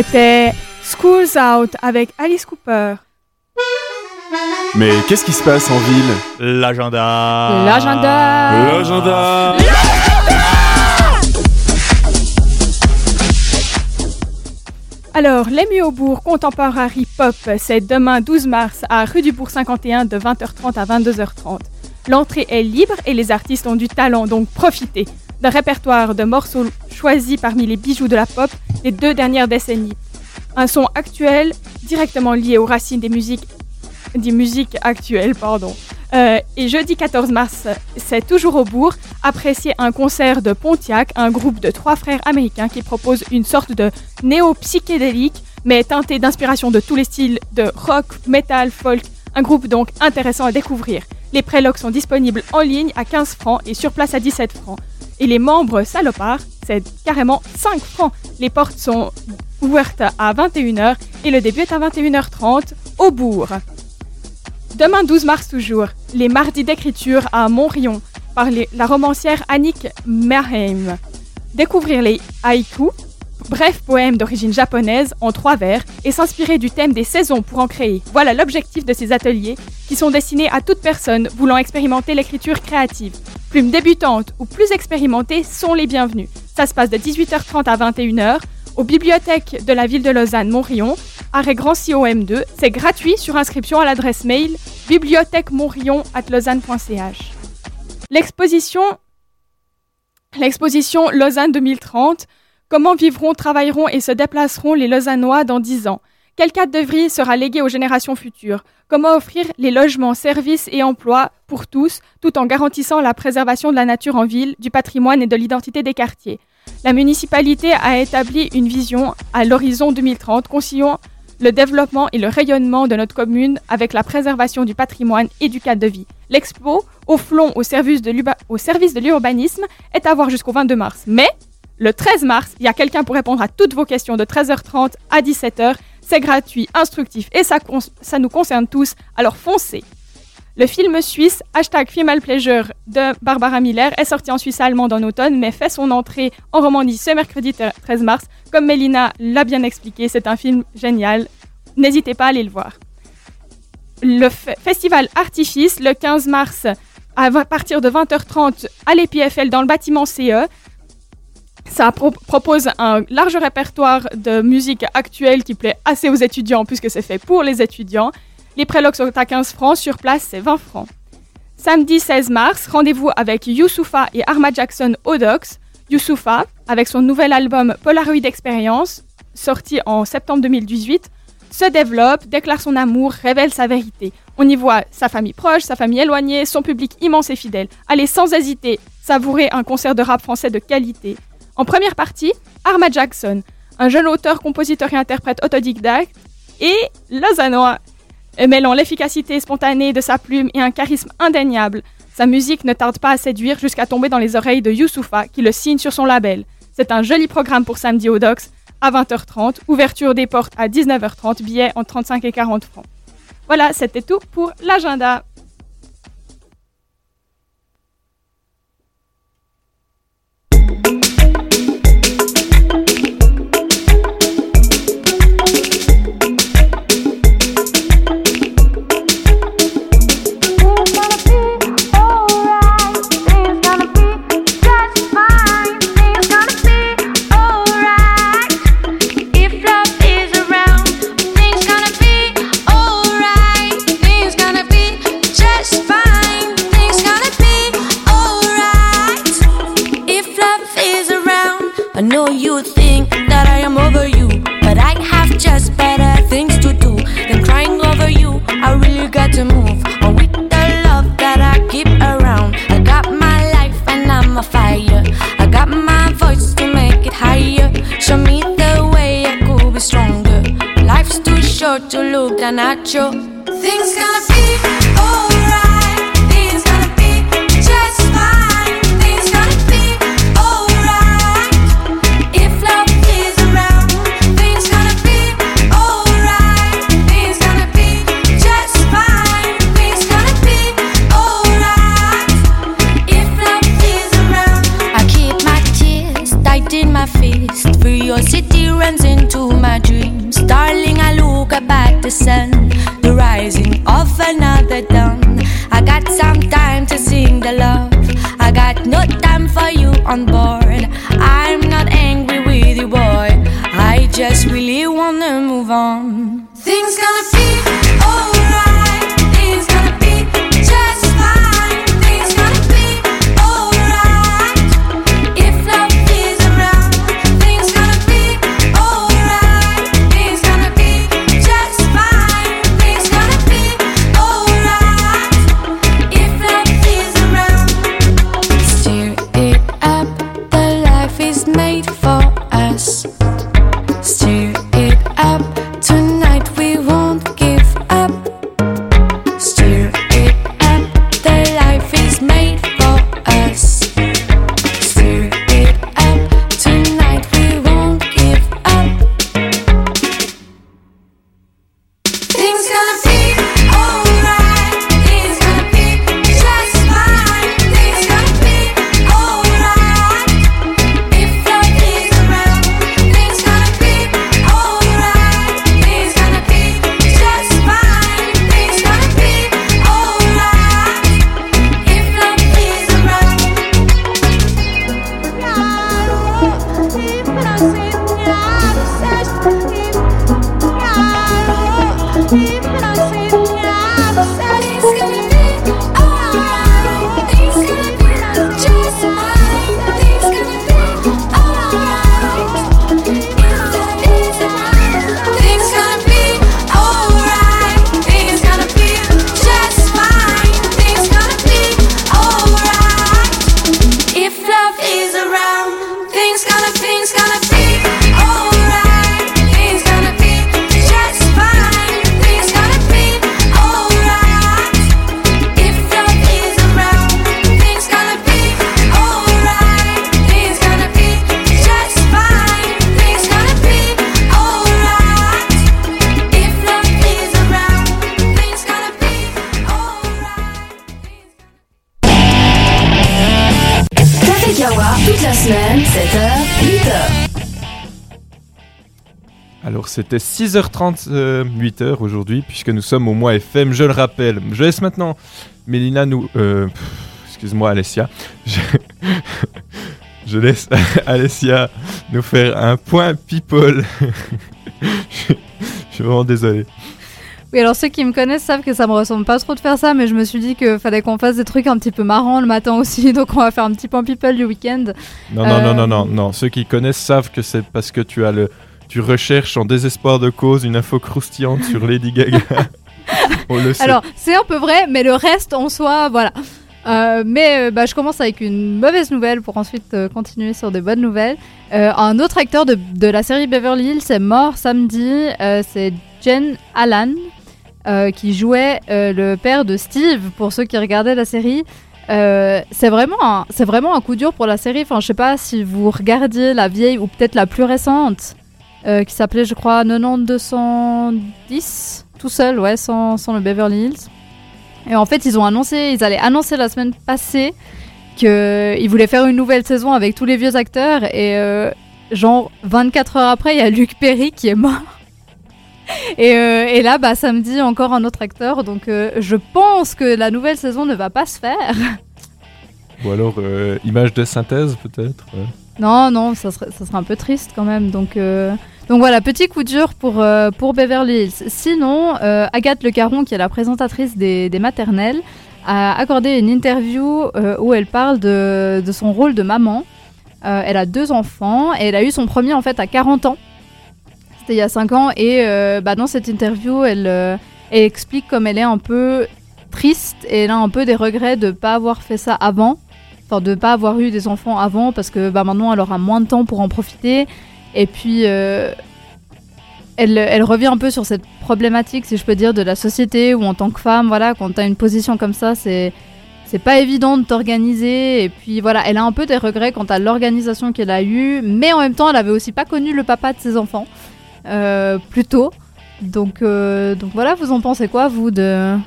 C'était School's Out avec Alice Cooper. Mais qu'est-ce qui se passe en ville? L'agenda. L'agenda. L'agenda. Alors, les Muaubourg Contemporary Pop, c'est demain 12 mars à rue du Bourg 51 de 20h30 à 22h30. L'entrée est libre et les artistes ont du talent, donc profitez d'un répertoire de morceaux choisis parmi les bijoux de la pop des deux dernières décennies. Un son actuel directement lié aux racines des musiques, des musiques actuelles. Pardon. Euh, et jeudi 14 mars, c'est toujours au bourg, apprécier un concert de Pontiac, un groupe de trois frères américains qui propose une sorte de néo-psychédélique, mais teinté d'inspiration de tous les styles de rock, metal, folk, un groupe donc intéressant à découvrir. Les prélogs sont disponibles en ligne à 15 francs et sur place à 17 francs. Et les membres salopards, c'est carrément 5 francs. Les portes sont ouvertes à 21h et le début est à 21h30 au bourg. Demain 12 mars toujours, les mardis d'écriture à Montrion par la romancière Annick Merheim. Découvrir les haïkus, brefs poèmes d'origine japonaise en trois vers et s'inspirer du thème des saisons pour en créer. Voilà l'objectif de ces ateliers qui sont destinés à toute personne voulant expérimenter l'écriture créative. Plumes débutantes ou plus expérimentées sont les bienvenus. Ça se passe de 18h30 à 21h aux bibliothèques de la ville de Lausanne Montrion, arrêt Grand COM2. C'est gratuit sur inscription à l'adresse mail bibliothèque Morion at lausanne.ch. L'exposition L'exposition Lausanne 2030 Comment vivront, travailleront et se déplaceront les Lausannois dans 10 ans? Quel cadre de vie sera légué aux générations futures? Comment offrir les logements, services et emplois pour tous, tout en garantissant la préservation de la nature en ville, du patrimoine et de l'identité des quartiers? La municipalité a établi une vision à l'horizon 2030 conciliant le développement et le rayonnement de notre commune avec la préservation du patrimoine et du cadre de vie. L'expo, au flon au service de l'urbanisme, est à voir jusqu'au 22 mars. Mais le 13 mars, il y a quelqu'un pour répondre à toutes vos questions de 13h30 à 17h. C'est gratuit, instructif et ça, nous concerne tous, alors foncez. Le film suisse hashtag Female Pleasure de Barbara Miller est sorti en Suisse allemande en automne, mais fait son entrée en Romandie ce mercredi 13 mars. Comme Mélina l'a bien expliqué, c'est un film génial. N'hésitez pas à aller le voir. Le fe- festival Artifice, le 15 mars, à partir de 20h30 à l'EPFL dans le bâtiment CE. Ça pro- propose un large répertoire de musique actuelle qui plaît assez aux étudiants puisque c'est fait pour les étudiants. Les prélogues sont à 15 francs, sur place c'est 20 francs. Samedi 16 mars, rendez-vous avec Youssoufa et Arma Jackson Odox. Youssoufa, avec son nouvel album Polaroid Experience, sorti en septembre 2018, se développe, déclare son amour, révèle sa vérité. On y voit sa famille proche, sa famille éloignée, son public immense et fidèle. Allez sans hésiter, savourer un concert de rap français de qualité. En première partie, Arma Jackson, un jeune auteur, compositeur et interprète autodidacte, et Lausannois, mêlant l'efficacité spontanée de sa plume et un charisme indéniable. Sa musique ne tarde pas à séduire jusqu'à tomber dans les oreilles de Youssoufa, qui le signe sur son label. C'est un joli programme pour samedi au Dox, à 20h30, ouverture des portes à 19h30, billets en 35 et 40 francs. Voilà, c'était tout pour l'agenda. To look down at you. Things gonna be alright. Things gonna be just fine. Things gonna be alright. If love is around, things gonna be alright. Things gonna be just fine. Things gonna be alright. If love is around, I keep my tears tight in my fist. Curiosity runs into my dreams. Darling, I look up at the sun, the rising of another dawn. I got some time to sing the love. I got no time for you on board. I'm not angry with you, boy. I just really wanna move on. Things gonna be alright. Alors c'était 6h30, euh, 8h aujourd'hui, puisque nous sommes au mois FM, je le rappelle. Je laisse maintenant Mélina nous... euh, Excuse-moi Alessia. Je, je laisse Alessia nous faire un point people. je, je suis vraiment désolé. Oui, alors ceux qui me connaissent savent que ça me ressemble pas trop de faire ça, mais je me suis dit qu'il fallait qu'on fasse des trucs un petit peu marrants le matin aussi, donc on va faire un petit point people du week-end. Non, non, Euh, non, non, non, non. Ceux qui connaissent savent que c'est parce que tu as le... Tu recherches en désespoir de cause une info croustillante sur Lady Gaga. On le sait. Alors, c'est un peu vrai, mais le reste en soi, voilà. Euh, mais euh, bah, je commence avec une mauvaise nouvelle pour ensuite euh, continuer sur des bonnes nouvelles. Un autre acteur de, de la série Beverly Hills est mort samedi. C'est Jen Allan qui jouait le père de Steve pour ceux qui regardaient la série. C'est vraiment, c'est vraiment un coup dur pour la série. Enfin, je sais pas si vous regardiez la vieille ou peut-être la plus récente euh, qui s'appelait, je crois, 90210, tout seul, ouais, sans, sans le Beverly Hills. Et en fait, ils ont annoncé, ils allaient annoncer la semaine passée qu'ils voulaient faire une nouvelle saison avec tous les vieux acteurs. Et euh, genre 24 heures après, il y a Luc Perry qui est mort. Et, euh, et là, bah, samedi, encore un autre acteur. Donc, euh, je pense que la nouvelle saison ne va pas se faire. Ou alors, euh, image de synthèse peut-être. Non, non, ça serait, ça serait un peu triste quand même. Donc, donc voilà, petit coup dur pour, euh, pour Beverly Hills. Sinon, euh, Agathe Le Caron, qui est la présentatrice des, maternelles, a accordé une interview euh, où elle parle de, de son rôle de maman. Elle a deux enfants et elle a eu son premier en fait à 40 ans. C'était il y a 5 ans. Et bah, dans cette interview, elle, elle explique comme elle est un peu triste et elle a un peu des regrets de ne pas avoir fait ça avant. Enfin, de ne pas avoir eu des enfants avant parce que bah, maintenant elle aura moins de temps pour en profiter. Et puis, euh, elle, elle revient un peu sur cette problématique, si je peux dire, de la société où en tant que femme, voilà, quand tu as une position comme ça, c'est. C'est pas évident de t'organiser et puis voilà, elle a un peu des regrets quant à l'organisation qu'elle a eue, mais en même temps, elle avait aussi pas connu le papa de ses enfants euh, plus tôt. Donc, euh, donc voilà, vous en pensez quoi, vous, de,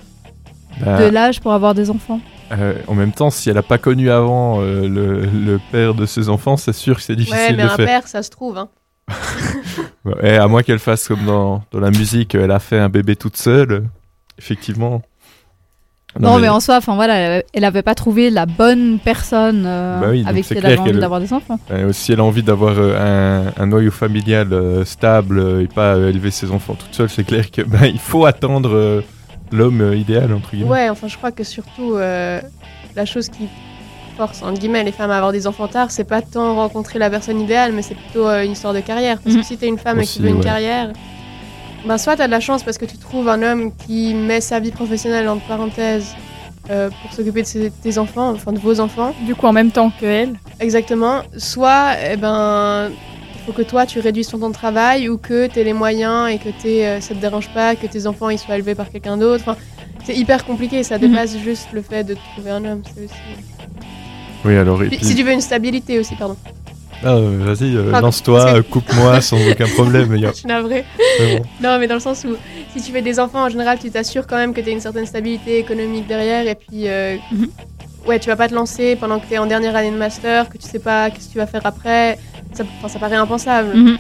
Bah, de l'âge pour avoir des enfants? Euh, en même temps, si elle a pas connu avant euh, le, le père de ses enfants, c'est sûr que c'est difficile Ouais, mais de un faire. père, ça se trouve. Hein. Ouais, à moins qu'elle fasse comme dans, dans la musique, elle a fait un bébé toute seule. Effectivement. Non, mais... en soi, enfin voilà, elle- elle avait pas trouvé la bonne personne euh, Bah oui, avec qui elle avait envie d'avoir des enfants. Euh, si elle a envie d'avoir euh, un, un noyau familial euh, stable euh, et pas euh, élever ses enfants toute seule, c'est clair que ben, il faut attendre euh, l'homme euh, idéal entre guillemets. Ouais, enfin, je crois que surtout, euh, la chose qui force, entre guillemets, les femmes à avoir des enfants tard, c'est pas tant rencontrer la personne idéale, mais c'est plutôt euh, une histoire de carrière. Parce Mhm. que si t'es une femme et qui veut une ouais. carrière, ben soit t'as de la chance parce que tu trouves un homme qui met sa vie professionnelle entre parenthèses euh, pour s'occuper de ses- tes enfants, enfin de vos enfants. Du coup, en même temps que elle. Exactement. Soit, eh ben, faut que toi tu réduises ton temps de travail ou que tu aies les moyens et que t'aies, euh, ça te dérange pas que tes enfants ils soient élevés par quelqu'un d'autre. Enfin, c'est hyper compliqué, ça Mhm. dépasse juste le fait de trouver un homme. c'est aussi- Oui, alors. et Puis, puis- Si tu veux une stabilité aussi, pardon. Ah, euh, vas-y, euh, lance-toi, que- euh, coupe-moi sans aucun problème. a- Je suis navrée. Bon. Non, mais dans le sens où si tu fais des enfants, en général, tu t'assures quand même que tu as une certaine stabilité économique derrière. Et puis, euh, Mhm. ouais, tu vas pas te lancer pendant que tu es en dernière année de master, que tu sais pas qu'est-ce que tu vas faire après. Ça, paraît impensable. Mhm.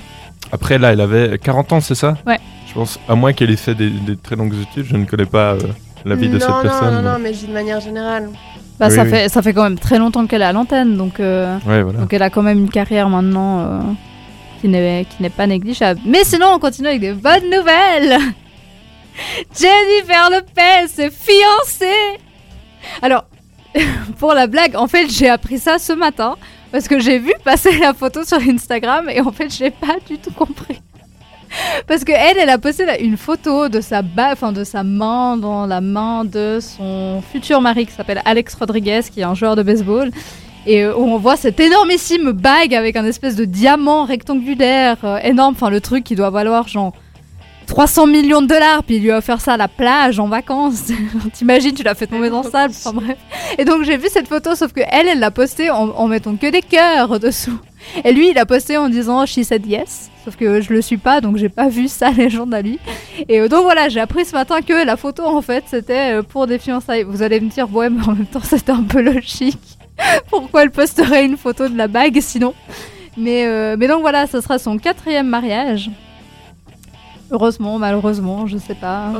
Après, là, elle avait 40 ans, c'est ça? Ouais. Je pense, à moins qu'elle ait fait des, des très longues études, je ne connais pas euh, la vie de non, cette non, personne. Non, non, mais- mais je dis de manière générale. Bah, Oui, ça, oui. Fait, ça fait quand même très longtemps qu'elle est à l'antenne, donc, euh, Ouais, voilà. donc elle a quand même une carrière maintenant euh, qui n'est qui n'est pas négligeable. Mais sinon, on continue avec des bonnes nouvelles Jennifer Lopez est fiancée Alors, pour la blague, en fait, j'ai appris ça ce matin parce que j'ai vu passer la photo sur Instagram et en fait, j'ai pas du tout compris. Parce que elle, elle a posté une photo de sa de sa main dans la main de son futur mari qui s'appelle Alex Rodriguez, qui est un joueur de baseball. Et euh, on voit cette énormissime bague avec un espèce de diamant rectangulaire euh, énorme, enfin le truc qui doit valoir genre 300 millions de dollars, puis il lui a offert ça à la plage en vacances. T'imagines, tu l'as fait tomber dans le sable, enfin bref. Et donc j'ai vu cette photo, sauf que elle, elle l'a postée en, mettant que des cœurs dessous. Et lui, il a posté en disant She said yes. Sauf que je le suis pas, donc j'ai pas vu sa légende à lui. Et euh, donc voilà, j'ai appris ce matin que la photo, en fait, c'était euh, pour des fiançailles. Vous allez me dire, ouais, mais en même temps, c'était un peu logique. pourquoi elle posterait une photo de la bague sinon? Mais, euh, mais donc voilà, ce sera son quatrième mariage. Heureusement, malheureusement, je sais pas.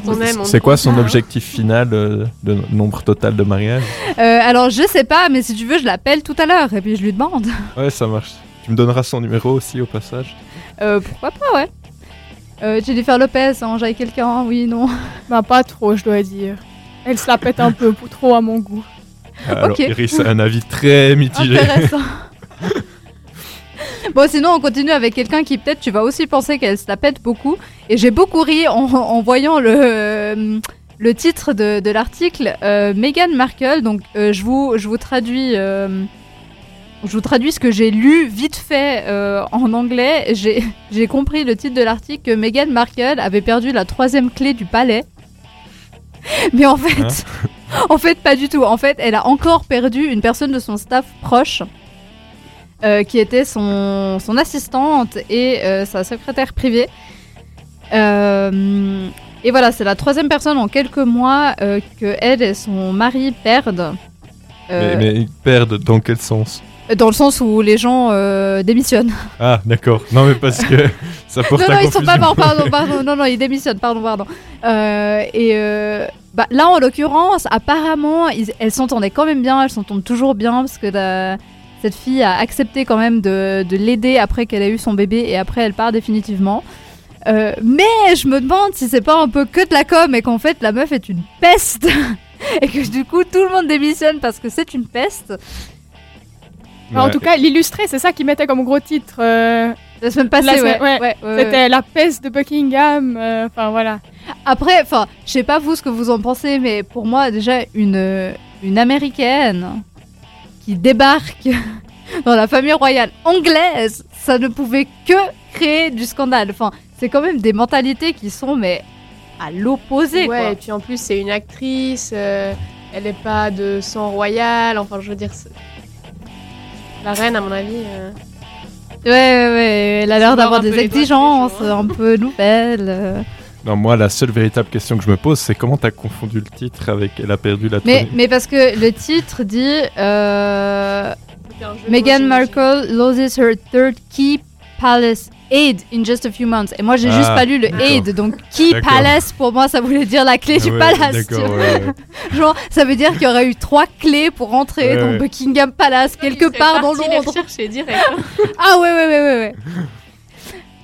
C'est ne quoi son objectif final euh, de nombre total de mariages Euh, alors je sais pas, mais si tu veux, je l'appelle tout à l'heure et puis je lui demande. Ouais, ça marche. Tu me donneras son numéro aussi au passage Euh, pourquoi pas, ouais. Euh, Jennifer Lopez, enjaille quelqu'un, oui, non. Bah, pas trop, je dois dire. Elle se la pète un peu trop à mon goût. Alors, Ok. Iris a un avis très mitigé. Intéressant. bon, sinon, on continue avec quelqu'un qui peut-être tu vas aussi penser qu'elle se la pète beaucoup. Et j'ai beaucoup ri en, en voyant le, euh, le titre de, de l'article. Euh, Meghan Markle, donc euh, je, vous, je vous traduis. euh, je vous traduis ce que j'ai lu vite fait en anglais. J'ai compris le titre de l'article que Meghan Markle avait perdu la troisième clé du palais. Mais en fait, en fait, pas du tout. En fait, elle a encore perdu une personne de son staff proche, euh, qui était son, son assistante et euh, sa secrétaire privée. Euh, et voilà, c'est la troisième personne en quelques mois que elle et son mari perdent. Mais, mais ils perdent dans quel sens? Dans le sens où les gens démissionnent. Ah, d'accord. Non, mais parce que ça porte non, à non, ils sont pas morts, pardon, pardon. Non, non, ils démissionnent, pardon, pardon. Et bah, là, en l'occurrence, apparemment, ils- elles s'entendaient quand même bien, elles s'entendent toujours bien parce que cette fille a accepté quand même de, de l'aider après qu'elle ait eu son bébé et après elle part définitivement. Euh, mais je me demande si c'est pas un peu que de la com et qu'en fait la meuf est une peste et que du coup tout le monde démissionne parce que c'est une peste. En tout cas, l'illustré, c'est ça qu'ils mettaient comme gros titre. euh, La semaine passée, la ouais. semaine- ouais, ouais, ouais. C'était la peste de Buckingham. euh, Enfin, voilà. Après, enfin, je sais pas vous ce que vous en pensez, mais pour moi, déjà, une, une américaine qui débarque dans la famille royale anglaise, ça ne pouvait que créer du scandale. Enfin, c'est quand même des mentalités qui sont, mais à l'opposé, Ouais, quoi. et puis en plus, c'est une actrice, euh, elle n'est pas de sang royal, enfin, je veux dire. La reine, à mon avis. euh, Ouais, ouais, ouais, elle a l'air d'avoir des exigences jours, un peu nouvelles. Non, moi, la seule véritable question que je me pose, c'est comment t'as confondu le titre avec Elle a perdu la Mais, mais parce que le titre dit euh, Meghan Markle loses her third key palace aid in just a few months. Et moi, j'ai Ah, juste pas lu le aid. Donc, key palace, pour moi, ça voulait dire la clé du ouais, palace. tu d'accord, vois. ouais, ouais. Genre, ça veut dire qu'il y aurait eu trois clés pour rentrer Ouais, dans ouais. Buckingham Palace, quelque part dans parti les Londres. rechercher direct. Ah ouais, ouais, ouais, ouais.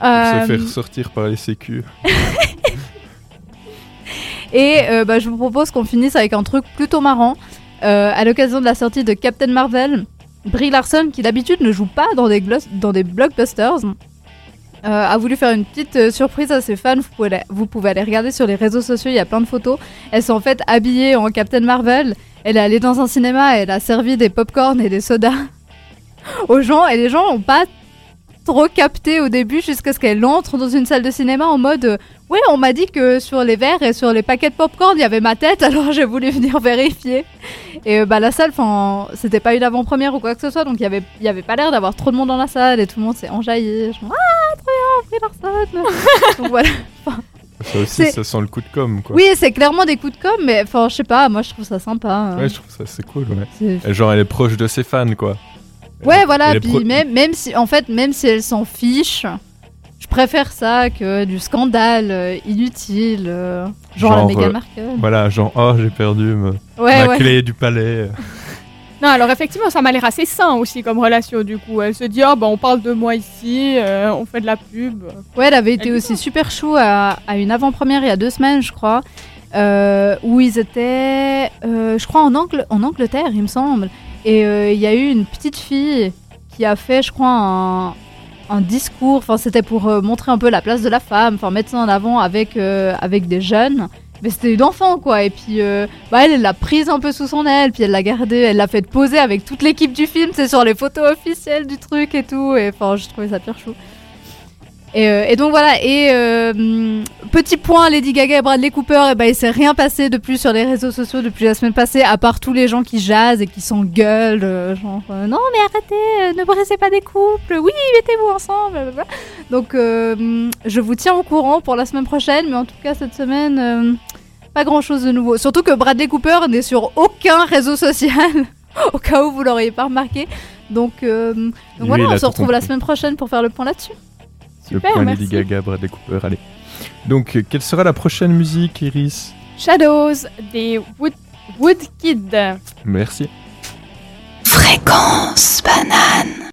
Euh, se faire sortir par les sécus. Et euh, bah, je vous propose qu'on finisse avec un truc plutôt marrant. Euh, à l'occasion de la sortie de Captain Marvel, Brie Larson, qui d'habitude ne joue pas dans des, dans des blockbusters, euh, a voulu faire une petite surprise à ses fans. Vous pouvez, aller- vous pouvez aller regarder sur les réseaux sociaux, il y a plein de photos. Elle s'est en fait habillée en Captain Marvel. Elle est allée dans un cinéma, elle a servi des pop-corn et des sodas aux gens. Et les gens n'ont pas trop capté au début jusqu'à ce qu'elle entre dans une salle de cinéma en mode euh, oui on m'a dit que sur les verres et sur les paquets de popcorn il y avait ma tête alors j'ai voulu venir vérifier et euh, bah la salle enfin c'était pas une avant-première ou quoi que ce soit donc il y avait il y avait pas l'air d'avoir trop de monde dans la salle et tout le monde s'est enjaillé Je me ah trop bien Brie Larson donc voilà Ça aussi, ça sent le coup de com, quoi. oui c'est clairement des coups de com mais enfin je sais pas moi je trouve ça sympa hein. Ouais, je trouve ça c'est cool, ouais. Genre, elle est proche de ses fans, quoi. Ouais, voilà, puis pro- même, même si, en fait, même si elle s'en fiche, je préfère ça que du scandale euh, inutile, euh, genre, la Meghan euh, Markle. Voilà, genre, oh, j'ai perdu me- Ouais, ma ouais. clé du palais. Non, alors effectivement, ça m'a l'air assez sain aussi comme relation du coup. Elle se dit, ah bah on parle de moi ici, euh, on fait de la pub. Ouais, elle avait été Elle dit aussi super chou à, à une avant-première il y a deux semaines, je crois, euh, où ils étaient, euh, je crois, en, Angl- en Angleterre, il me semble. Et euh, il y a eu une petite fille qui a fait, je crois, un, discours. Enfin, c'était pour euh, montrer un peu la place de la femme, enfin, mettre ça en avant avec, euh, avec des jeunes. Mais c'était une enfant, quoi. Et puis, bah, elle l'a prise un peu sous son aile, puis elle l'a gardée, elle l'a fait poser avec toute l'équipe du film, c'est sur les photos officielles du truc et tout. Et enfin, je trouvais ça pire chou. Et, euh, et donc voilà, et euh, petit point, Lady Gaga et Bradley Cooper, et ben il s'est rien passé de plus sur les réseaux sociaux depuis la semaine passée, à part tous les gens qui jasent et qui s'engueulent, euh, genre non mais arrêtez, ne brisez pas des couples, oui mettez-vous ensemble. Donc je vous tiens au courant pour la semaine prochaine, mais en tout cas cette semaine, pas grand chose de nouveau. Surtout que Bradley Cooper n'est sur aucun réseau social. au cas où vous l'auriez pas remarqué. Donc, voilà, il on se retrouve la semaine prochaine pour faire le point là-dessus. Le point merci. Lady Gaga, Bradley Cooper, allez. Donc, euh, quelle sera la prochaine musique, Iris? Shadows des Wood, Woodkid. Merci. Fréquence banane.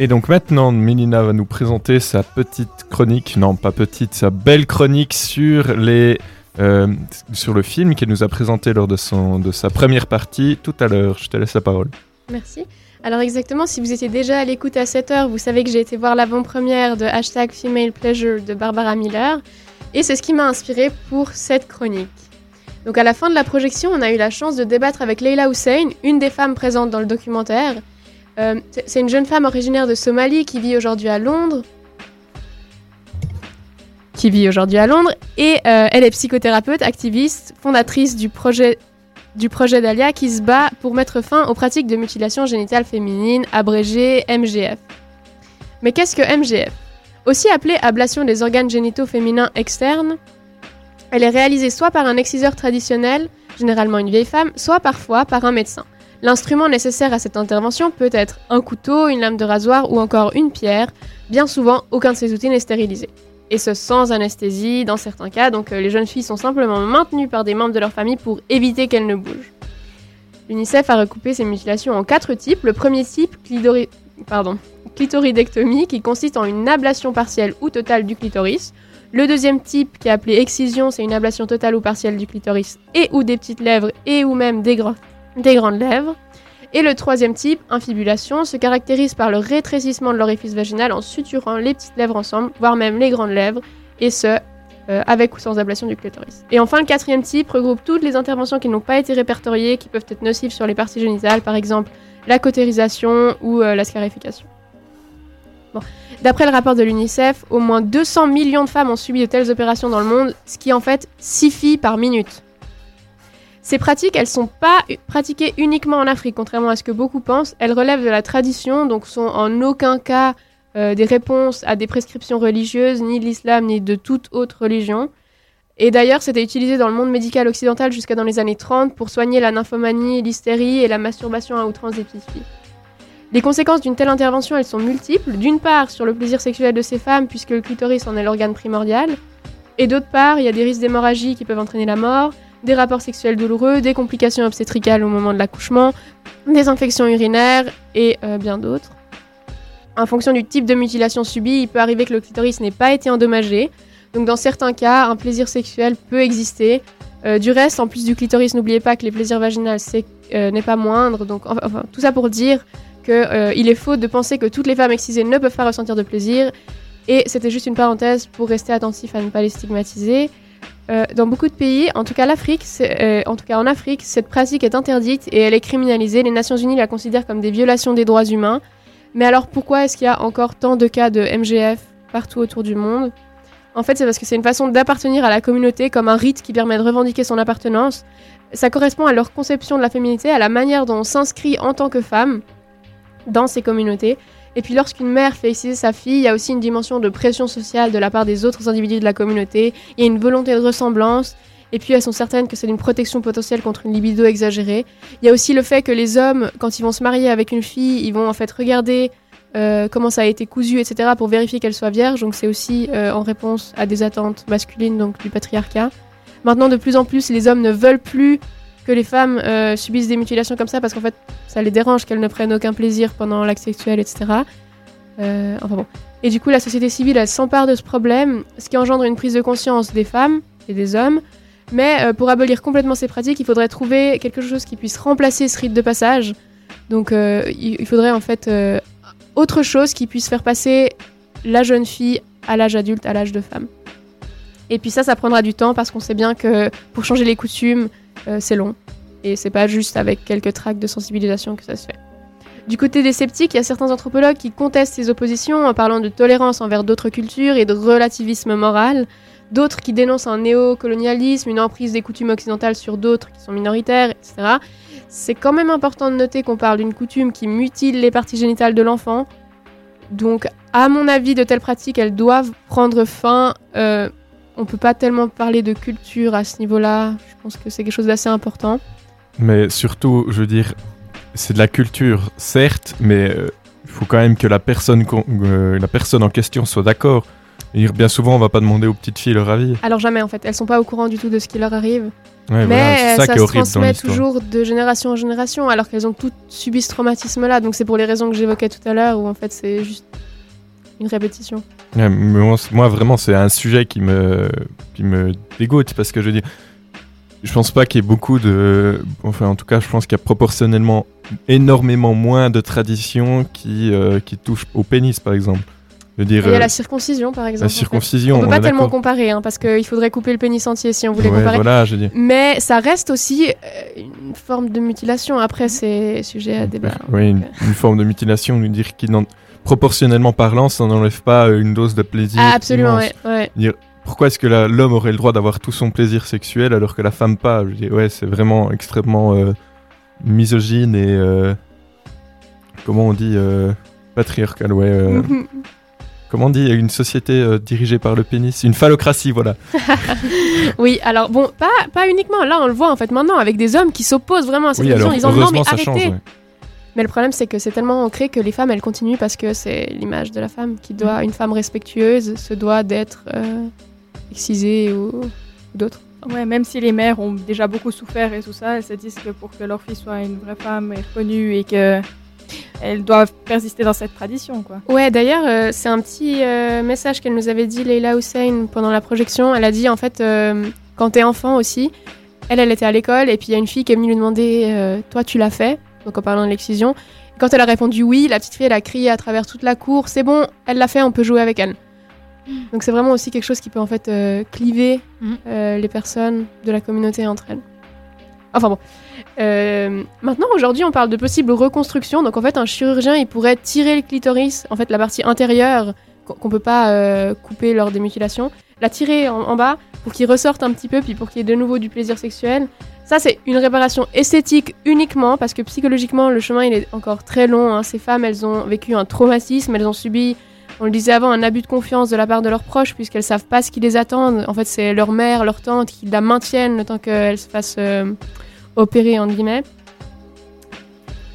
Et donc maintenant, Mélina va nous présenter sa petite chronique, non pas petite, sa belle chronique sur les euh, sur le film qu'elle nous a présenté lors de son de sa première partie tout à l'heure. Je te laisse la parole. Merci. Alors exactement, si vous étiez déjà à l'écoute à 7h, vous savez que j'ai été voir l'avant-première de hashtag Female Pleasure de Barbara Miller. Et c'est ce qui m'a inspiré pour cette chronique. Donc à la fin de la projection, on a eu la chance de débattre avec Leila Hussein, une des femmes présentes dans le documentaire. Euh, c'est une jeune femme originaire de Somalie qui vit aujourd'hui à Londres. Qui vit aujourd'hui à Londres. Et euh, elle est psychothérapeute, activiste, fondatrice du projet du projet d'Alia qui se bat pour mettre fin aux pratiques de mutilation génitale féminine, abrégée MGF. Mais qu'est-ce que MGF Aussi appelée ablation des organes génitaux féminins externes, elle est réalisée soit par un exciseur traditionnel, généralement une vieille femme, soit parfois par un médecin. L'instrument nécessaire à cette intervention peut être un couteau, une lame de rasoir ou encore une pierre. Bien souvent, aucun de ces outils n'est stérilisé. Et ce sans anesthésie dans certains cas, donc euh, les jeunes filles sont simplement maintenues par des membres de leur famille pour éviter qu'elles ne bougent. L'UNICEF a recoupé ces mutilations en quatre types. Le premier type, pardon, clitoridectomie, qui consiste en une ablation partielle ou totale du clitoris. Le deuxième type, qui est appelé excision, c'est une ablation totale ou partielle du clitoris et ou des petites lèvres et ou même des, grands- des grandes lèvres. Et le troisième type, infibulation, se caractérise par le rétrécissement de l'orifice vaginal en suturant les petites lèvres ensemble, voire même les grandes lèvres, et ce, euh, avec ou sans ablation du clitoris. Et enfin, le quatrième type regroupe toutes les interventions qui n'ont pas été répertoriées, qui peuvent être nocives sur les parties génitales, par exemple la cautérisation ou euh, la scarification. D'après le rapport de l'UNICEF, au moins 200 millions de femmes ont subi de telles opérations dans le monde, ce qui en fait 6 filles par minute. Ces pratiques, elles sont pas pratiquées uniquement en Afrique, contrairement à ce que beaucoup pensent. Elles relèvent de la tradition, donc sont en aucun cas euh, des réponses à des prescriptions religieuses, ni de l'islam, ni de toute autre religion. Et d'ailleurs, c'était utilisé dans le monde médical occidental jusqu'à dans les années 30 pour soigner la nymphomanie, l'hystérie et la masturbation à outrance des petites filles. Les conséquences d'une telle intervention, elles sont multiples. D'une part, sur le plaisir sexuel de ces femmes, puisque le clitoris en est l'organe primordial. Et d'autre part, il y a des risques d'hémorragie qui peuvent entraîner la mort, des rapports sexuels douloureux, des complications obstétricales au moment de l'accouchement, des infections urinaires et euh, bien d'autres. En fonction du type de mutilation subie, il peut arriver que le clitoris n'ait pas été endommagé. Donc dans certains cas, un plaisir sexuel peut exister. Euh, du reste, en plus du clitoris, n'oubliez pas que les plaisirs vaginaux euh, n'est pas moindre. Donc tout ça pour dire qu'il est faux de penser que toutes les femmes excisées ne peuvent pas ressentir de plaisir. Et c'était juste une parenthèse pour rester attentif à ne pas les stigmatiser. Euh, dans beaucoup de pays, en tout cas l'Afrique, euh, en tout cas en Afrique, cette pratique est interdite et elle est criminalisée. Les Nations Unies la considèrent comme des violations des droits humains. Mais alors pourquoi est-ce qu'il y a encore tant de cas de MGF partout autour du monde? En fait, c'est parce que c'est une façon d'appartenir à la communauté comme un rite qui permet de revendiquer son appartenance. Ça correspond à leur conception de la féminité, à la manière dont on s'inscrit en tant que femme dans ces communautés. Et puis lorsqu'une mère fait exciser sa fille, il y a aussi une dimension de pression sociale de la part des autres individus de la communauté. Il y a une volonté de ressemblance. Et puis elles sont certaines que c'est une protection potentielle contre une libido exagérée. Il y a aussi le fait que les hommes, quand ils vont se marier avec une fille, ils vont en fait regarder euh, comment ça a été cousu, etc. pour vérifier qu'elle soit vierge. Donc c'est aussi euh, en réponse à des attentes masculines, donc du patriarcat. Maintenant, de plus en plus, les hommes ne veulent plus que les femmes euh, subissent des mutilations comme ça parce qu'en fait, ça les dérange qu'elles ne prennent aucun plaisir pendant l'acte sexuel, etc. Euh, enfin bon. Et du coup, la société civile, elle s'empare de ce problème, ce qui engendre une prise de conscience des femmes et des hommes. Mais euh, pour abolir complètement ces pratiques, il faudrait trouver quelque chose qui puisse remplacer ce rite de passage. Donc, il faudrait en fait autre chose qui puisse faire passer la jeune fille à l'âge adulte, à l'âge de femme. Et puis ça, ça prendra du temps parce qu'on sait bien que pour changer les coutumes, euh, c'est long. Et c'est pas juste avec quelques tracts de sensibilisation que ça se fait. Du côté des sceptiques, il y a certains anthropologues qui contestent ces oppositions en parlant de tolérance envers d'autres cultures et de relativisme moral. D'autres qui dénoncent un néocolonialisme, une emprise des coutumes occidentales sur d'autres qui sont minoritaires, etc. C'est quand même important de noter qu'on parle d'une coutume qui mutile les parties génitales de l'enfant. Donc, à mon avis, de telles pratiques, elles doivent prendre fin. Euh, on peut pas tellement parler de culture à ce niveau-là. Je pense que c'est quelque chose d'assez important. Mais surtout, je veux dire, c'est de la culture, certes, mais euh, il faut quand même que la personne, euh, la personne en question soit d'accord. Bien souvent, on va pas demander aux petites filles leur avis. Alors jamais en fait, elles sont pas au courant du tout de ce qui leur arrive. Ouais, mais voilà, c'est ça ça, qui est se transmet toujours de génération en génération, alors qu'elles ont toutes subi ce traumatisme-là. Donc c'est pour les raisons que j'évoquais tout à l'heure, où en fait c'est juste une répétition. Ouais, mais moi, vraiment, c'est un sujet qui me, qui me dégoûte parce que je dire, je pense pas qu'il y ait beaucoup de. Enfin, en tout cas, je pense qu'il y a proportionnellement énormément moins de traditions qui, euh, qui touchent au pénis, par exemple. Il y a euh, la circoncision par exemple. en fait. circoncision, On peut on pas tellement comparer, hein, parce qu'il faudrait couper le pénis entier si on voulait Ouais, comparer. voilà, je dis. Mais ça reste aussi euh, une forme de mutilation. Après, c'est sujet à débat. Oui, une, une forme de mutilation, nous dire qui, n'en- proportionnellement parlant, ça n'enlève pas euh, une dose de plaisir. Ah, absolument, ouais, pourquoi est-ce que l'homme aurait le droit d'avoir tout son plaisir sexuel alors que la femme pas? Je dis, ouais, c'est vraiment extrêmement euh, misogyne et euh, comment on dit euh, patriarcal, ouais. comment on dit une société dirigée par le pénis, une phallocratie, voilà. oui, alors bon, pas, pas uniquement. Là, on le voit en fait maintenant avec des hommes qui s'opposent vraiment à cette Oui, alors, Ils en disent non, mais arrêtez. change, ouais. Mais le problème, c'est que c'est tellement ancré que les femmes, elles continuent parce que c'est l'image de la femme qui doit, une femme respectueuse, se doit d'être euh, excisée ou, ou d'autres. Ouais, même si les mères ont déjà beaucoup souffert et tout ça, elles se disent que pour que leur fille soit une vraie femme et reconnue et que elles doivent persister dans cette tradition, quoi. Ouais, d'ailleurs, euh, c'est un petit euh, message qu'elle nous avait dit, Leila Hussein, pendant la projection. Elle a dit, en fait, euh, quand t'es enfant aussi, elle, elle était à l'école, et puis il y a une fille qui est venue lui demander, toi, tu l'as fait? Donc en parlant de l'excision. Quand elle a répondu oui, la petite fille, elle a crié à travers toute la cour, c'est bon, elle l'a fait, on peut jouer avec elle. Donc c'est vraiment aussi quelque chose qui peut en fait euh, cliver euh, les personnes de la communauté entre elles. Enfin bon. Euh, maintenant, aujourd'hui, on parle de possible reconstruction. Donc, en fait, un chirurgien, il pourrait tirer le clitoris, en fait, la partie intérieure qu'on peut pas euh, couper lors des mutilations, la tirer en, en bas pour qu'il ressorte un petit peu, puis pour qu'il y ait de nouveau du plaisir sexuel. Ça, c'est une réparation esthétique uniquement, parce que psychologiquement, le chemin, il est encore très long. hein. Ces femmes, elles ont vécu un traumatisme, elles ont subi, on le disait avant, un abus de confiance de la part de leurs proches, puisqu'elles savent pas ce qui les attend. En fait, c'est leur mère, leur tante qui la maintiennent le temps qu'elles se fassent euh, opérer, entre guillemets.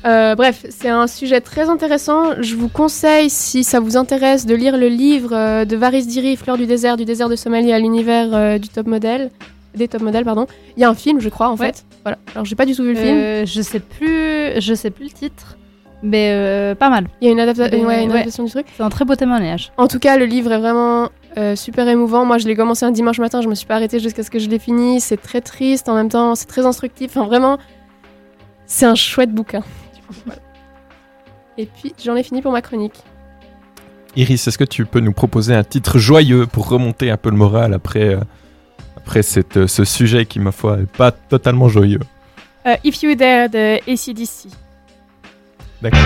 Euh, bref, c'est un sujet très intéressant. Je vous conseille, si ça vous intéresse, de lire le livre euh, de Varis Diri, Fleur du désert, du désert de Somalie à l'univers euh, du top modèle. des top modèles, pardon. Il y a un film, je crois, en Ouais. fait. Voilà. Alors, j'ai pas du tout vu le film. Je sais plus, je sais plus le titre, mais pas mal. Il y a une, adapta- Mais, ouais, une ouais. adaptation du truc. C'est un très beau témoignage. En tout cas, le livre est vraiment super émouvant. Moi, je l'ai commencé un dimanche matin, je me suis pas arrêtée jusqu'à ce que je l'ai fini. C'est très triste en même temps, c'est très instructif. Enfin, vraiment, c'est un chouette bouquin. Voilà. Et puis, j'en ai fini pour ma chronique. Iris, est-ce que tu peux nous proposer un titre joyeux pour remonter un peu le moral après, euh, après cette, euh, ce sujet qui, ma foi, est pas totalement joyeux? Euh, If You Dare de ACDC. D'accord.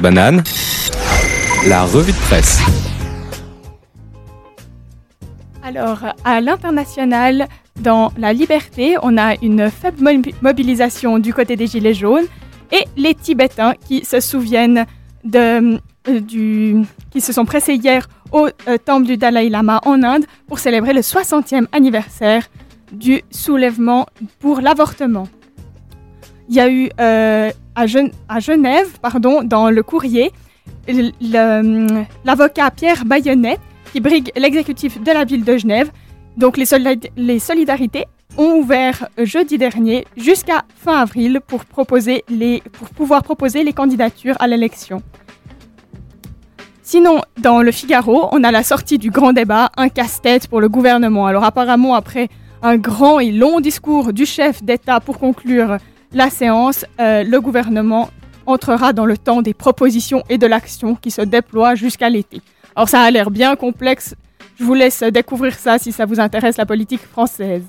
Banane, la revue de presse. Alors, à l'international, dans la liberté, on a une faible mo- mobilisation du côté des Gilets jaunes et les Tibétains qui se souviennent de, euh, qui se sont pressés hier au euh, temple du Dalai Lama en Inde pour célébrer le 60e anniversaire du soulèvement pour l'avortement. Il y a eu euh, à, Gen- à Genève, pardon, dans le courrier, l'avocat Pierre Bayonnet qui brigue l'exécutif de la ville de Genève. Donc les, les solidarités ont ouvert jeudi dernier jusqu'à fin avril pour, proposer les, pour pouvoir proposer les candidatures à l'élection. Sinon, dans le Figaro, on a la sortie du grand débat, un casse-tête pour le gouvernement. Alors apparemment, après un grand et long discours du chef d'État pour conclure la séance, euh, le gouvernement entrera dans le temps des propositions et de l'action qui se déploient jusqu'à l'été. Alors ça a l'air bien complexe. Je vous laisse découvrir ça si ça vous intéresse la politique française.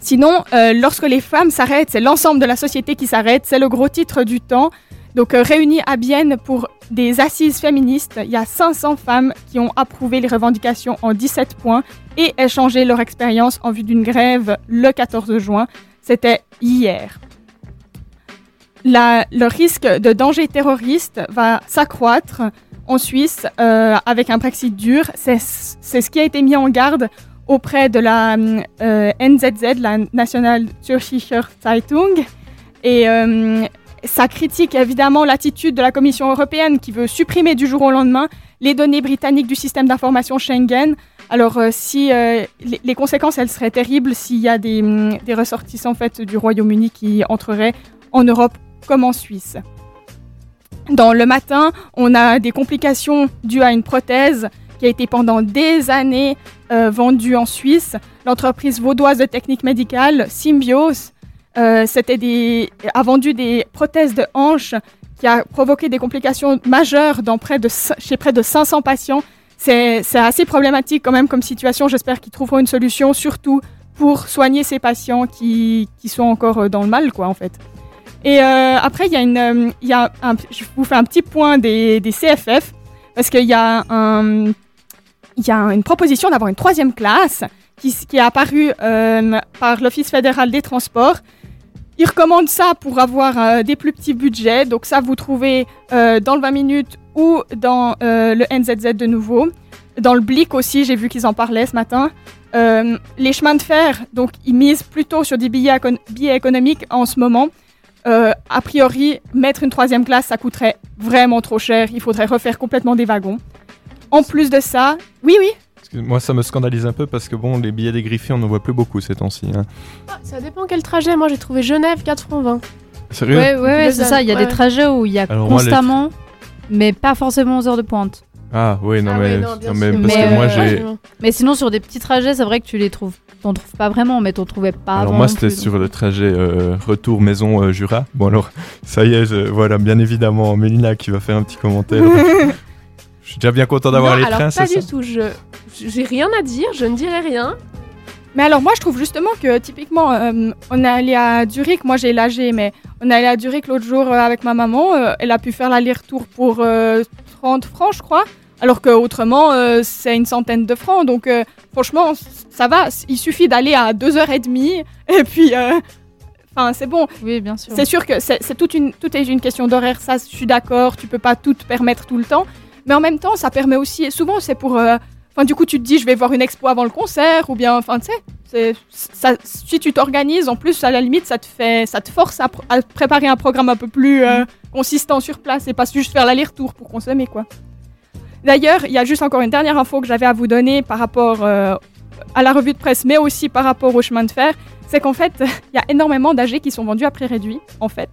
Sinon, euh, lorsque les femmes s'arrêtent, c'est l'ensemble de la société qui s'arrête. C'est le gros titre du temps. Donc euh, réunies à Bienne pour des assises féministes, il y a 500 femmes qui ont approuvé les revendications en 17 points et échangé leur expérience en vue d'une grève le 14 juin. C'était hier. Le risque de danger terroriste va s'accroître en Suisse euh, avec un Brexit dur. C'est c'est ce qui a été mis en garde auprès de la euh, NZZ, la National Zürcher Zeitung. Et euh, ça critique évidemment l'attitude de la Commission européenne qui veut supprimer du jour au lendemain les données britanniques du système d'information Schengen. Alors, euh, si euh, les, conséquences, elles seraient terribles s'il y a des, hum, ressortissants en du Royaume-Uni qui entreraient en Europe comme en Suisse. Dans le matin, on a des complications dues à une prothèse qui a été pendant des années euh, vendue en Suisse. L'entreprise vaudoise de technique médicale, Symbios, a vendu des prothèses de hanches qui a provoqué des complications majeures chez près de 500 patients. C'est assez problématique quand même comme situation. J'espère qu'ils trouveront une solution, surtout pour soigner ces patients qui, sont encore euh, dans le mal, quoi, en fait. Et euh, après, il y a une, euh, il y a je vous fais un petit point des, CFF parce qu'il y a un, y a une proposition d'avoir une troisième classe qui, est apparue par l'Office fédéral des transports. Ils recommandent ça pour avoir des plus petits budgets. Donc ça, vous trouvez dans le 20 minutes ou dans euh, le NZZ de nouveau. Dans le Blick aussi, j'ai vu qu'ils en parlaient ce matin. Euh, les chemins de fer, donc ils misent plutôt sur des billets, écon- billets économiques en ce moment. Euh, a priori, mettre une troisième classe, ça coûterait vraiment trop cher. Il faudrait refaire complètement des wagons. En plus de ça, oui, oui. Moi, ça me scandalise un peu parce que bon, les billets dégriffés, on n'en voit plus beaucoup ces temps-ci. hein. Ah, ça dépend quel trajet. Moi, j'ai trouvé Genève 4 francs 20. Sérieux? Ouais, ouais, c'est ça. Il y a Ouais. des trajets où il y a Alors, moi, les- constamment, mais pas forcément aux heures de pointe. Ah, oui, non, Ah mais, oui, non, bien non, mais sûr. parce Mais, que moi, euh, j'ai. Mais sinon, sur des petits trajets, c'est vrai que tu les trouves. T'en trouves pas vraiment, mais t'en trouvais pas Alors moi c'était sur le trajet euh, retour maison euh, Jura. Bon alors ça y est, je- voilà bien évidemment Mélina qui va faire un petit commentaire. je suis déjà bien content d'avoir Non, les alors trains, pas c'est du ça tout. Je j'ai rien à dire. Je ne dirai rien. Mais alors moi je trouve justement que typiquement euh, on est allé à Zurich, moi j'ai l'AG mais on est allé à Zurich l'autre jour euh, avec ma maman, euh, elle a pu faire l'aller-retour pour euh, 30 francs je crois, alors que autrement euh, c'est une centaine de francs. Donc franchement ça va, il suffit d'aller à 2h30 et puis enfin c'est bon. Oui bien sûr. C'est sûr que c'est toute une, tout est une question d'horaire, ça je suis d'accord, tu peux pas tout te permettre tout le temps, mais en même temps ça permet aussi, souvent c'est pour... Enfin, du coup, tu te dis, je vais voir une expo avant le concert, ou bien, enfin, tu sais, si tu t'organises, en plus, à la limite, ça te fait, ça te force à, pr- à préparer un programme un peu plus euh, consistant sur place et pas juste faire l'aller-retour pour consommer, quoi. D'ailleurs, il y a juste encore une dernière info que j'avais à vous donner par rapport euh, à la revue de presse, mais aussi par rapport au chemin de fer, c'est qu'en fait, il y a énormément d'AG qui sont vendus à prix réduit, en fait.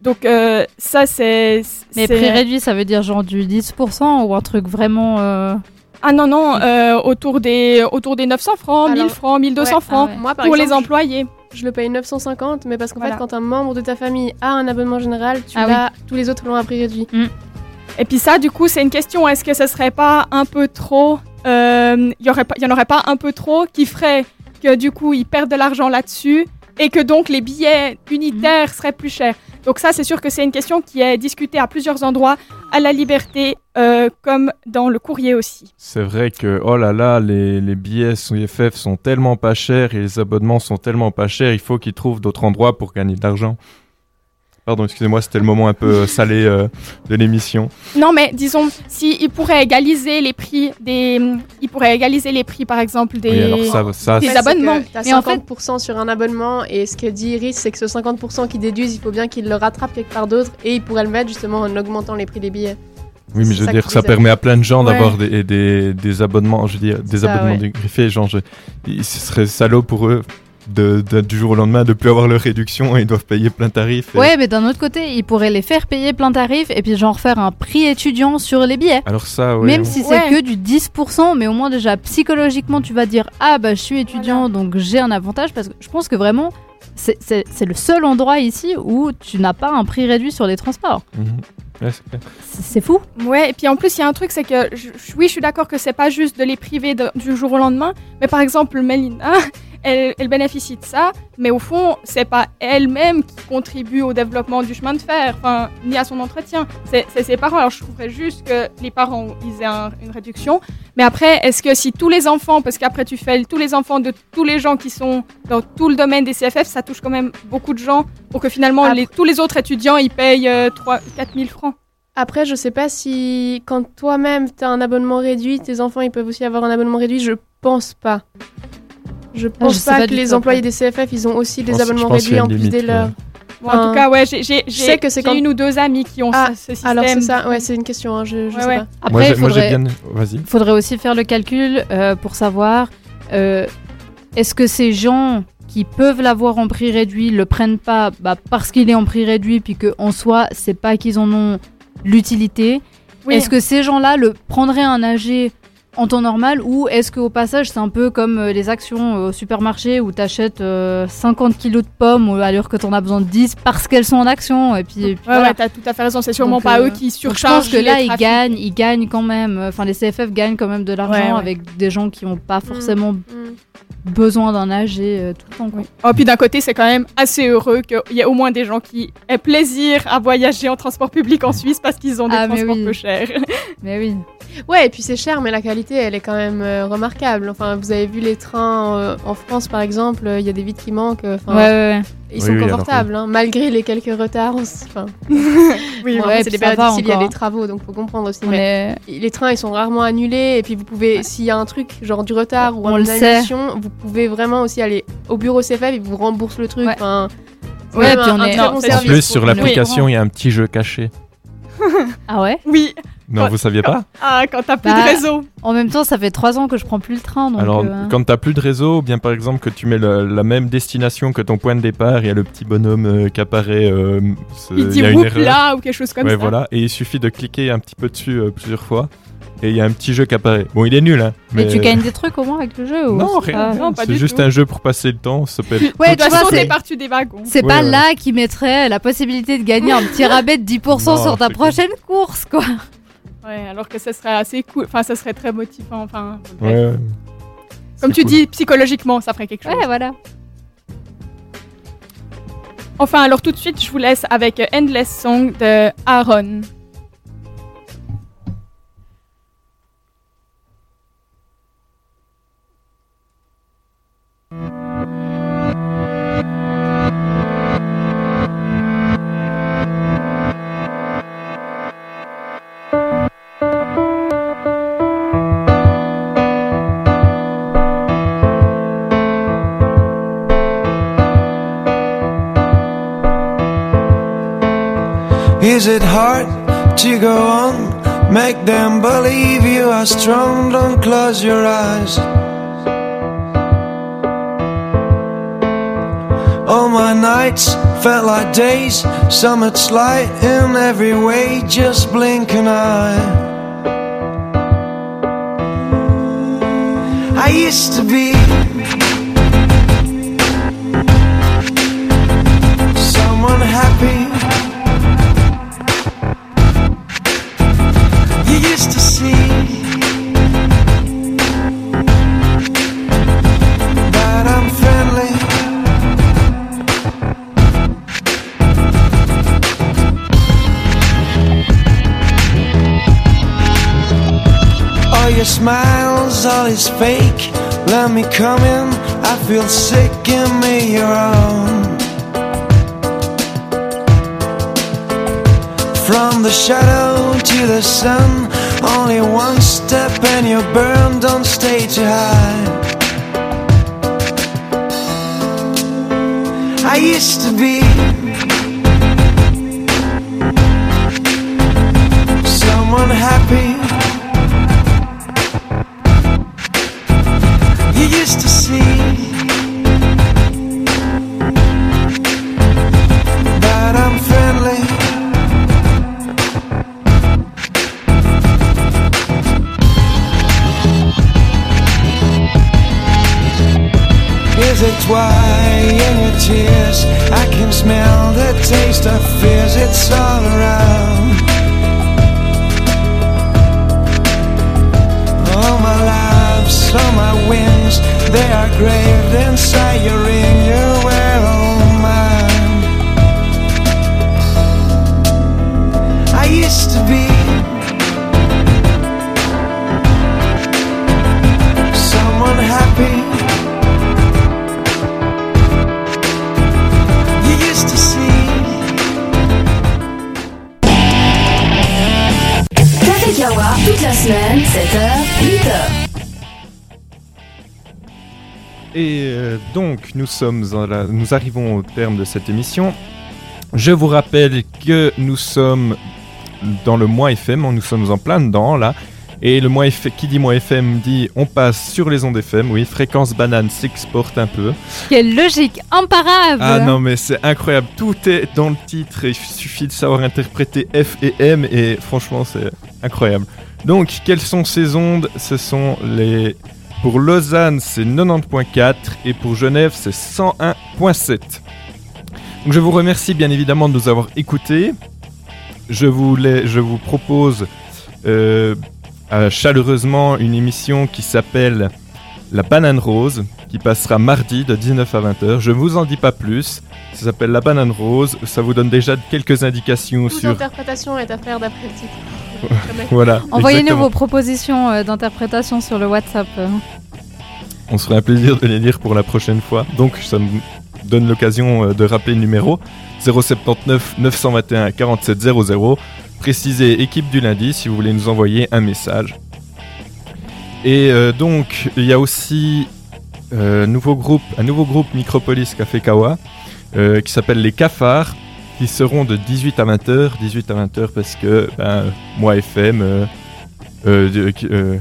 Donc, euh, ça, c'est. Mais prix réduit, ça veut dire genre du 10% ou un truc vraiment. Euh, Ah non, non, euh, autour, des, autour des 900 francs, 1000 Alors, francs, 1200 ouais, francs ah ouais. Moi, par pour les employés. Je le paye 950, mais parce qu'en Voilà. fait, quand un membre de ta famille a un abonnement général, tu Ah l'as, tous les autres l'ont à prix réduit. Et puis ça, du coup, c'est une question. Est-ce que ce serait pas un peu trop... euh, Il y aurait pas- il y en aurait pas un peu trop qui ferait que du coup, ils perdent de l'argent là-dessus et que donc les billets unitaires seraient plus chers? Donc ça, c'est sûr que c'est une question qui est discutée à plusieurs endroits, à la liberté, euh, comme dans le courrier aussi. C'est vrai que, oh là là, les, les billets sous FF sont tellement pas chers et les abonnements sont tellement pas chers, il faut qu'ils trouvent d'autres endroits pour gagner de l'argent. Pardon, excusez-moi, c'était le moment un peu euh, salé euh, de l'émission. Non, mais disons, si ils pourraient égaliser les prix des, ils pourraient égaliser les prix, par exemple, des, Oui, alors ça- ça, des abonnements. T'as Mais en fait, 50% sur un abonnement et ce que dit Iris, c'est que ce 50% qui déduisent, il faut bien qu'ils le rattrapent quelque part d'autre et ils pourraient le mettre justement en augmentant les prix des billets. Oui, mais je veux ça dire, ça permet à plein de gens Ouais. d'avoir des, des, des abonnements, je veux dire, des ça, abonnements ouais. griffés. Genre, je, ce serait salaud pour eux de, de- du jour au lendemain de plus avoir leur réduction et ils doivent payer plein tarif. et- Ouais, mais d'un autre côté, ils pourraient les faire payer plein tarif et puis genre faire un prix étudiant sur les billets. Alors ça, oui. Même si c'est que du 10%, mais au moins déjà psychologiquement tu vas dire ah bah je suis étudiant donc j'ai un avantage parce que je pense que vraiment c'est- le seul endroit ici où tu n'as pas un prix réduit sur les transports. Mhm. Ouais, c'est fou. Ouais, et puis en plus, il y a un truc, c'est que je- oui, je suis d'accord que c'est pas juste de les priver de- du jour au lendemain, mais par exemple, Mélina, elle, elle bénéficie de ça, mais au fond, c'est pas elle-même qui contribue au développement du chemin de fer, enfin, ni à son entretien. C'est ses parents. Alors, je trouverais juste que les parents ils aient un- une réduction. Mais après, est-ce que si tous les enfants, parce qu'après tu fais tous les enfants de tous les gens qui sont dans tout le domaine des CFF, ça touche quand même beaucoup de gens pour que finalement les- tous les autres étudiants ils payent euh, 3 4 000 francs. Après, je sais pas si quand toi-même t'as un abonnement réduit, tes enfants ils peuvent aussi avoir un abonnement réduit. Je pense pas. Je pense pas, pas que les employés des CFF ils ont aussi des abonnements réduits a en plus des leurs. ouais. Bon, en tout cas, ouais, j'ai j'ai- je sais j'ai- que c'est j'ai quand- une ou deux amis qui ont Ah, ce, ce système. alors c'est ça, ouais, c'est une question, hein, je, je Ouais, sais ouais. pas. Après, Moi, j'ai- il moi, j'ai faudrait, bien- Vas-y. faudrait aussi faire le calcul euh, pour savoir euh, est-ce que ces gens qui peuvent l'avoir en prix réduit le prennent pas bah, parce qu'il est en prix réduit puis qu'en soi c'est pas qu'ils en ont l'utilité? Oui. Est-ce que ces gens-là le prendraient un AG en temps normal ou est-ce qu'au passage c'est un peu comme euh, les actions euh, au supermarché où tu achètes 50 kilos de pommes euh, alors que tu en as besoin de 10 parce qu'elles sont en action et puis, et puis Ouais, voilà. ouais, t'as tout à fait raison. C'est sûrement Donc, pas euh, eux qui surchargent. Je pense que là, ils gagnent, ils gagnent quand même. Enfin, les CFF gagnent quand même de l'argent Ouais, ouais. avec des gens qui n'ont pas forcément Mm. besoin d'un AG euh, tout le temps. quoi. Oh, puis d'un côté, c'est quand même assez heureux qu'il y ait au moins des gens qui aient plaisir à voyager en transport public en Suisse parce qu'ils ont des Ah, transports oui. peu chers. Mais oui. Ouais, et puis c'est cher, mais la qualité, elle est quand même euh, remarquable. Enfin, vous avez vu les trains euh, en France, par exemple, euh, il y a des vitres qui manquent. euh, enfin, Ouais, ouais, ouais. Ils sont oui, alors confortables, hein, malgré les quelques retards. on s- Enfin, Oui, bon, ouais, c'est des périodes difficiles, il y a encore, des hein. travaux, donc faut comprendre aussi. On mais les trains, ils sont rarement annulés, et puis vous pouvez, s'il y a un truc, genre du retard ou On une le sait. annulation, vous pouvez vraiment aussi aller au bureau CFF, ils vous remboursent le truc. Ouais. Enfin, c'est Ouais, quand puis on un, un est- très non, bon c'est En service. plus, sur l'application, il y a un petit jeu caché. Ah ouais? Oui. Non, vous saviez pas Ah, quand t'as plus Bah, de réseau. En même temps, ça fait trois ans que je prends plus le train. Donc, Alors, euh, quand t'as plus de réseau, ou bien par exemple que tu mets le- la même destination que ton point de départ, il y a le petit bonhomme euh, qui apparaît. euh, Il dit y a une erreur. là ou quelque chose comme ouais, ça. voilà. Et il suffit de cliquer un petit peu dessus euh, plusieurs fois. Et il y a un petit jeu qui apparaît. Bon, il est nul, hein. Mais Mais tu gagnes des trucs au moins avec le jeu ou Non, c'est rien. C'est juste tout. un jeu pour passer le temps. Ça peut être Ouais, tu vois, sauter c'est- par-dessus des wagons. C'est Ouais, pas ouais. là qui mettrait la possibilité de gagner un petit rabais de 10% Non, sur ta prochaine course, quoi. Ouais, alors que ça serait assez cool. Enfin, ça serait très motivant. Enfin, Ouais. Comme tu cool. dis, psychologiquement, ça ferait quelque chose. Ouais, voilà. Enfin, alors tout de suite, je vous laisse avec Endless Song de Aaron. Is it hard to go on? Make them believe you are strong. Don't close your eyes. All my nights felt like days. So much light in every way. Just blink an eye. I used to be is fake. Let me come in. I feel sick, give me your own. From the shadow to the sun, only one step and you burn, don't stay too high. I used to be someone happy. smell, the taste of fears, it's all around. All my lives, all my wins—they are graved inside your ring You wear all mine. I used to be someone happy. Et euh, donc, nous sommes la- nous arrivons au terme de cette émission. Je vous rappelle que nous sommes dans le mois FM, nous sommes en plein dedans là. Et le mois FM, qui dit mois FM dit on passe sur les ondes FM, oui, fréquence banane s'exporte un peu. Quelle logique imparable Ah non mais c'est incroyable, tout est dans le titre, il suffit de savoir interpréter F et M et franchement c'est incroyable. Donc quelles sont ces ondes? Ce sont les... Pour Lausanne c'est 90.4 et pour Genève c'est 101.7. Donc je vous remercie bien évidemment de nous avoir écoutés. Je vous, vous propose euh, chaleureusement une émission qui s'appelle La Banane Rose, qui passera mardi de 19 à 20h. Je ne vous en dis pas plus. Ça s'appelle La Banane Rose. Ça vous donne déjà quelques indications Toute sur. interprétation est à faire d'après le titre. Voilà. Envoyez-nous vos propositions euh, d'interprétation sur le WhatsApp. euh. On serait un plaisir de les lire pour la prochaine fois. Donc ça me donne l'occasion euh, de rappeler le numéro 079 921 47 00. Précisez équipe du lundi si vous voulez nous envoyer un message. Et euh, donc il y a aussi euh, nouveau groupe, un nouveau groupe Micropolis Café Kawa euh, qui s'appelle les Cafards qui seront de 18 à 20h. 18 à 20h parce que ben, moi FM. euh, euh, euh,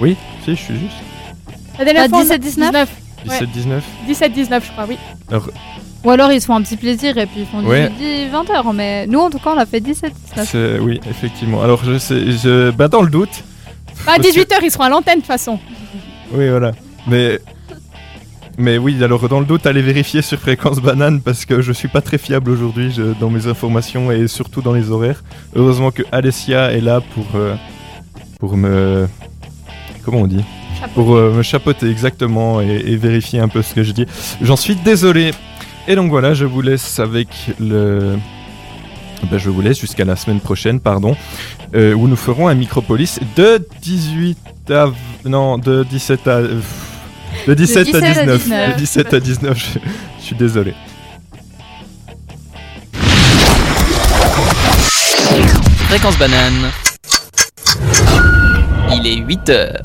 oui, si je suis juste. La dernière Ah, fois, on a- 17, 19 17 19 17-19, je crois, oui. Alors, Ou alors ils se font un petit plaisir et puis ils font Ouais. 20 heures. Mais nous en tout cas on a fait 17 19. c'est- oui, effectivement. Alors, je sais, je, ben, dans le doute. Bah, à parce que- 18h, ils seront à l'antenne de toute façon. Oui, voilà. Mais, mais oui, alors dans le doute, allez vérifier sur Fréquence Banane parce que je suis pas très fiable aujourd'hui je- dans mes informations et surtout dans les horaires. Heureusement que Alessia est là pour, euh, pour me. Comment on dit? Pour euh, me chapeauter exactement et, et vérifier un peu ce que je dis. J'en suis désolé. Et donc voilà, je vous laisse avec le. Ben, je vous laisse jusqu'à la semaine prochaine, pardon, euh, où nous ferons un Micropolis de 18 à... Non, de 17 à... De 17, à 17 à 19. 19. De 17 à 19, je, je suis désolé. Fréquence banane. Il est 8 heures.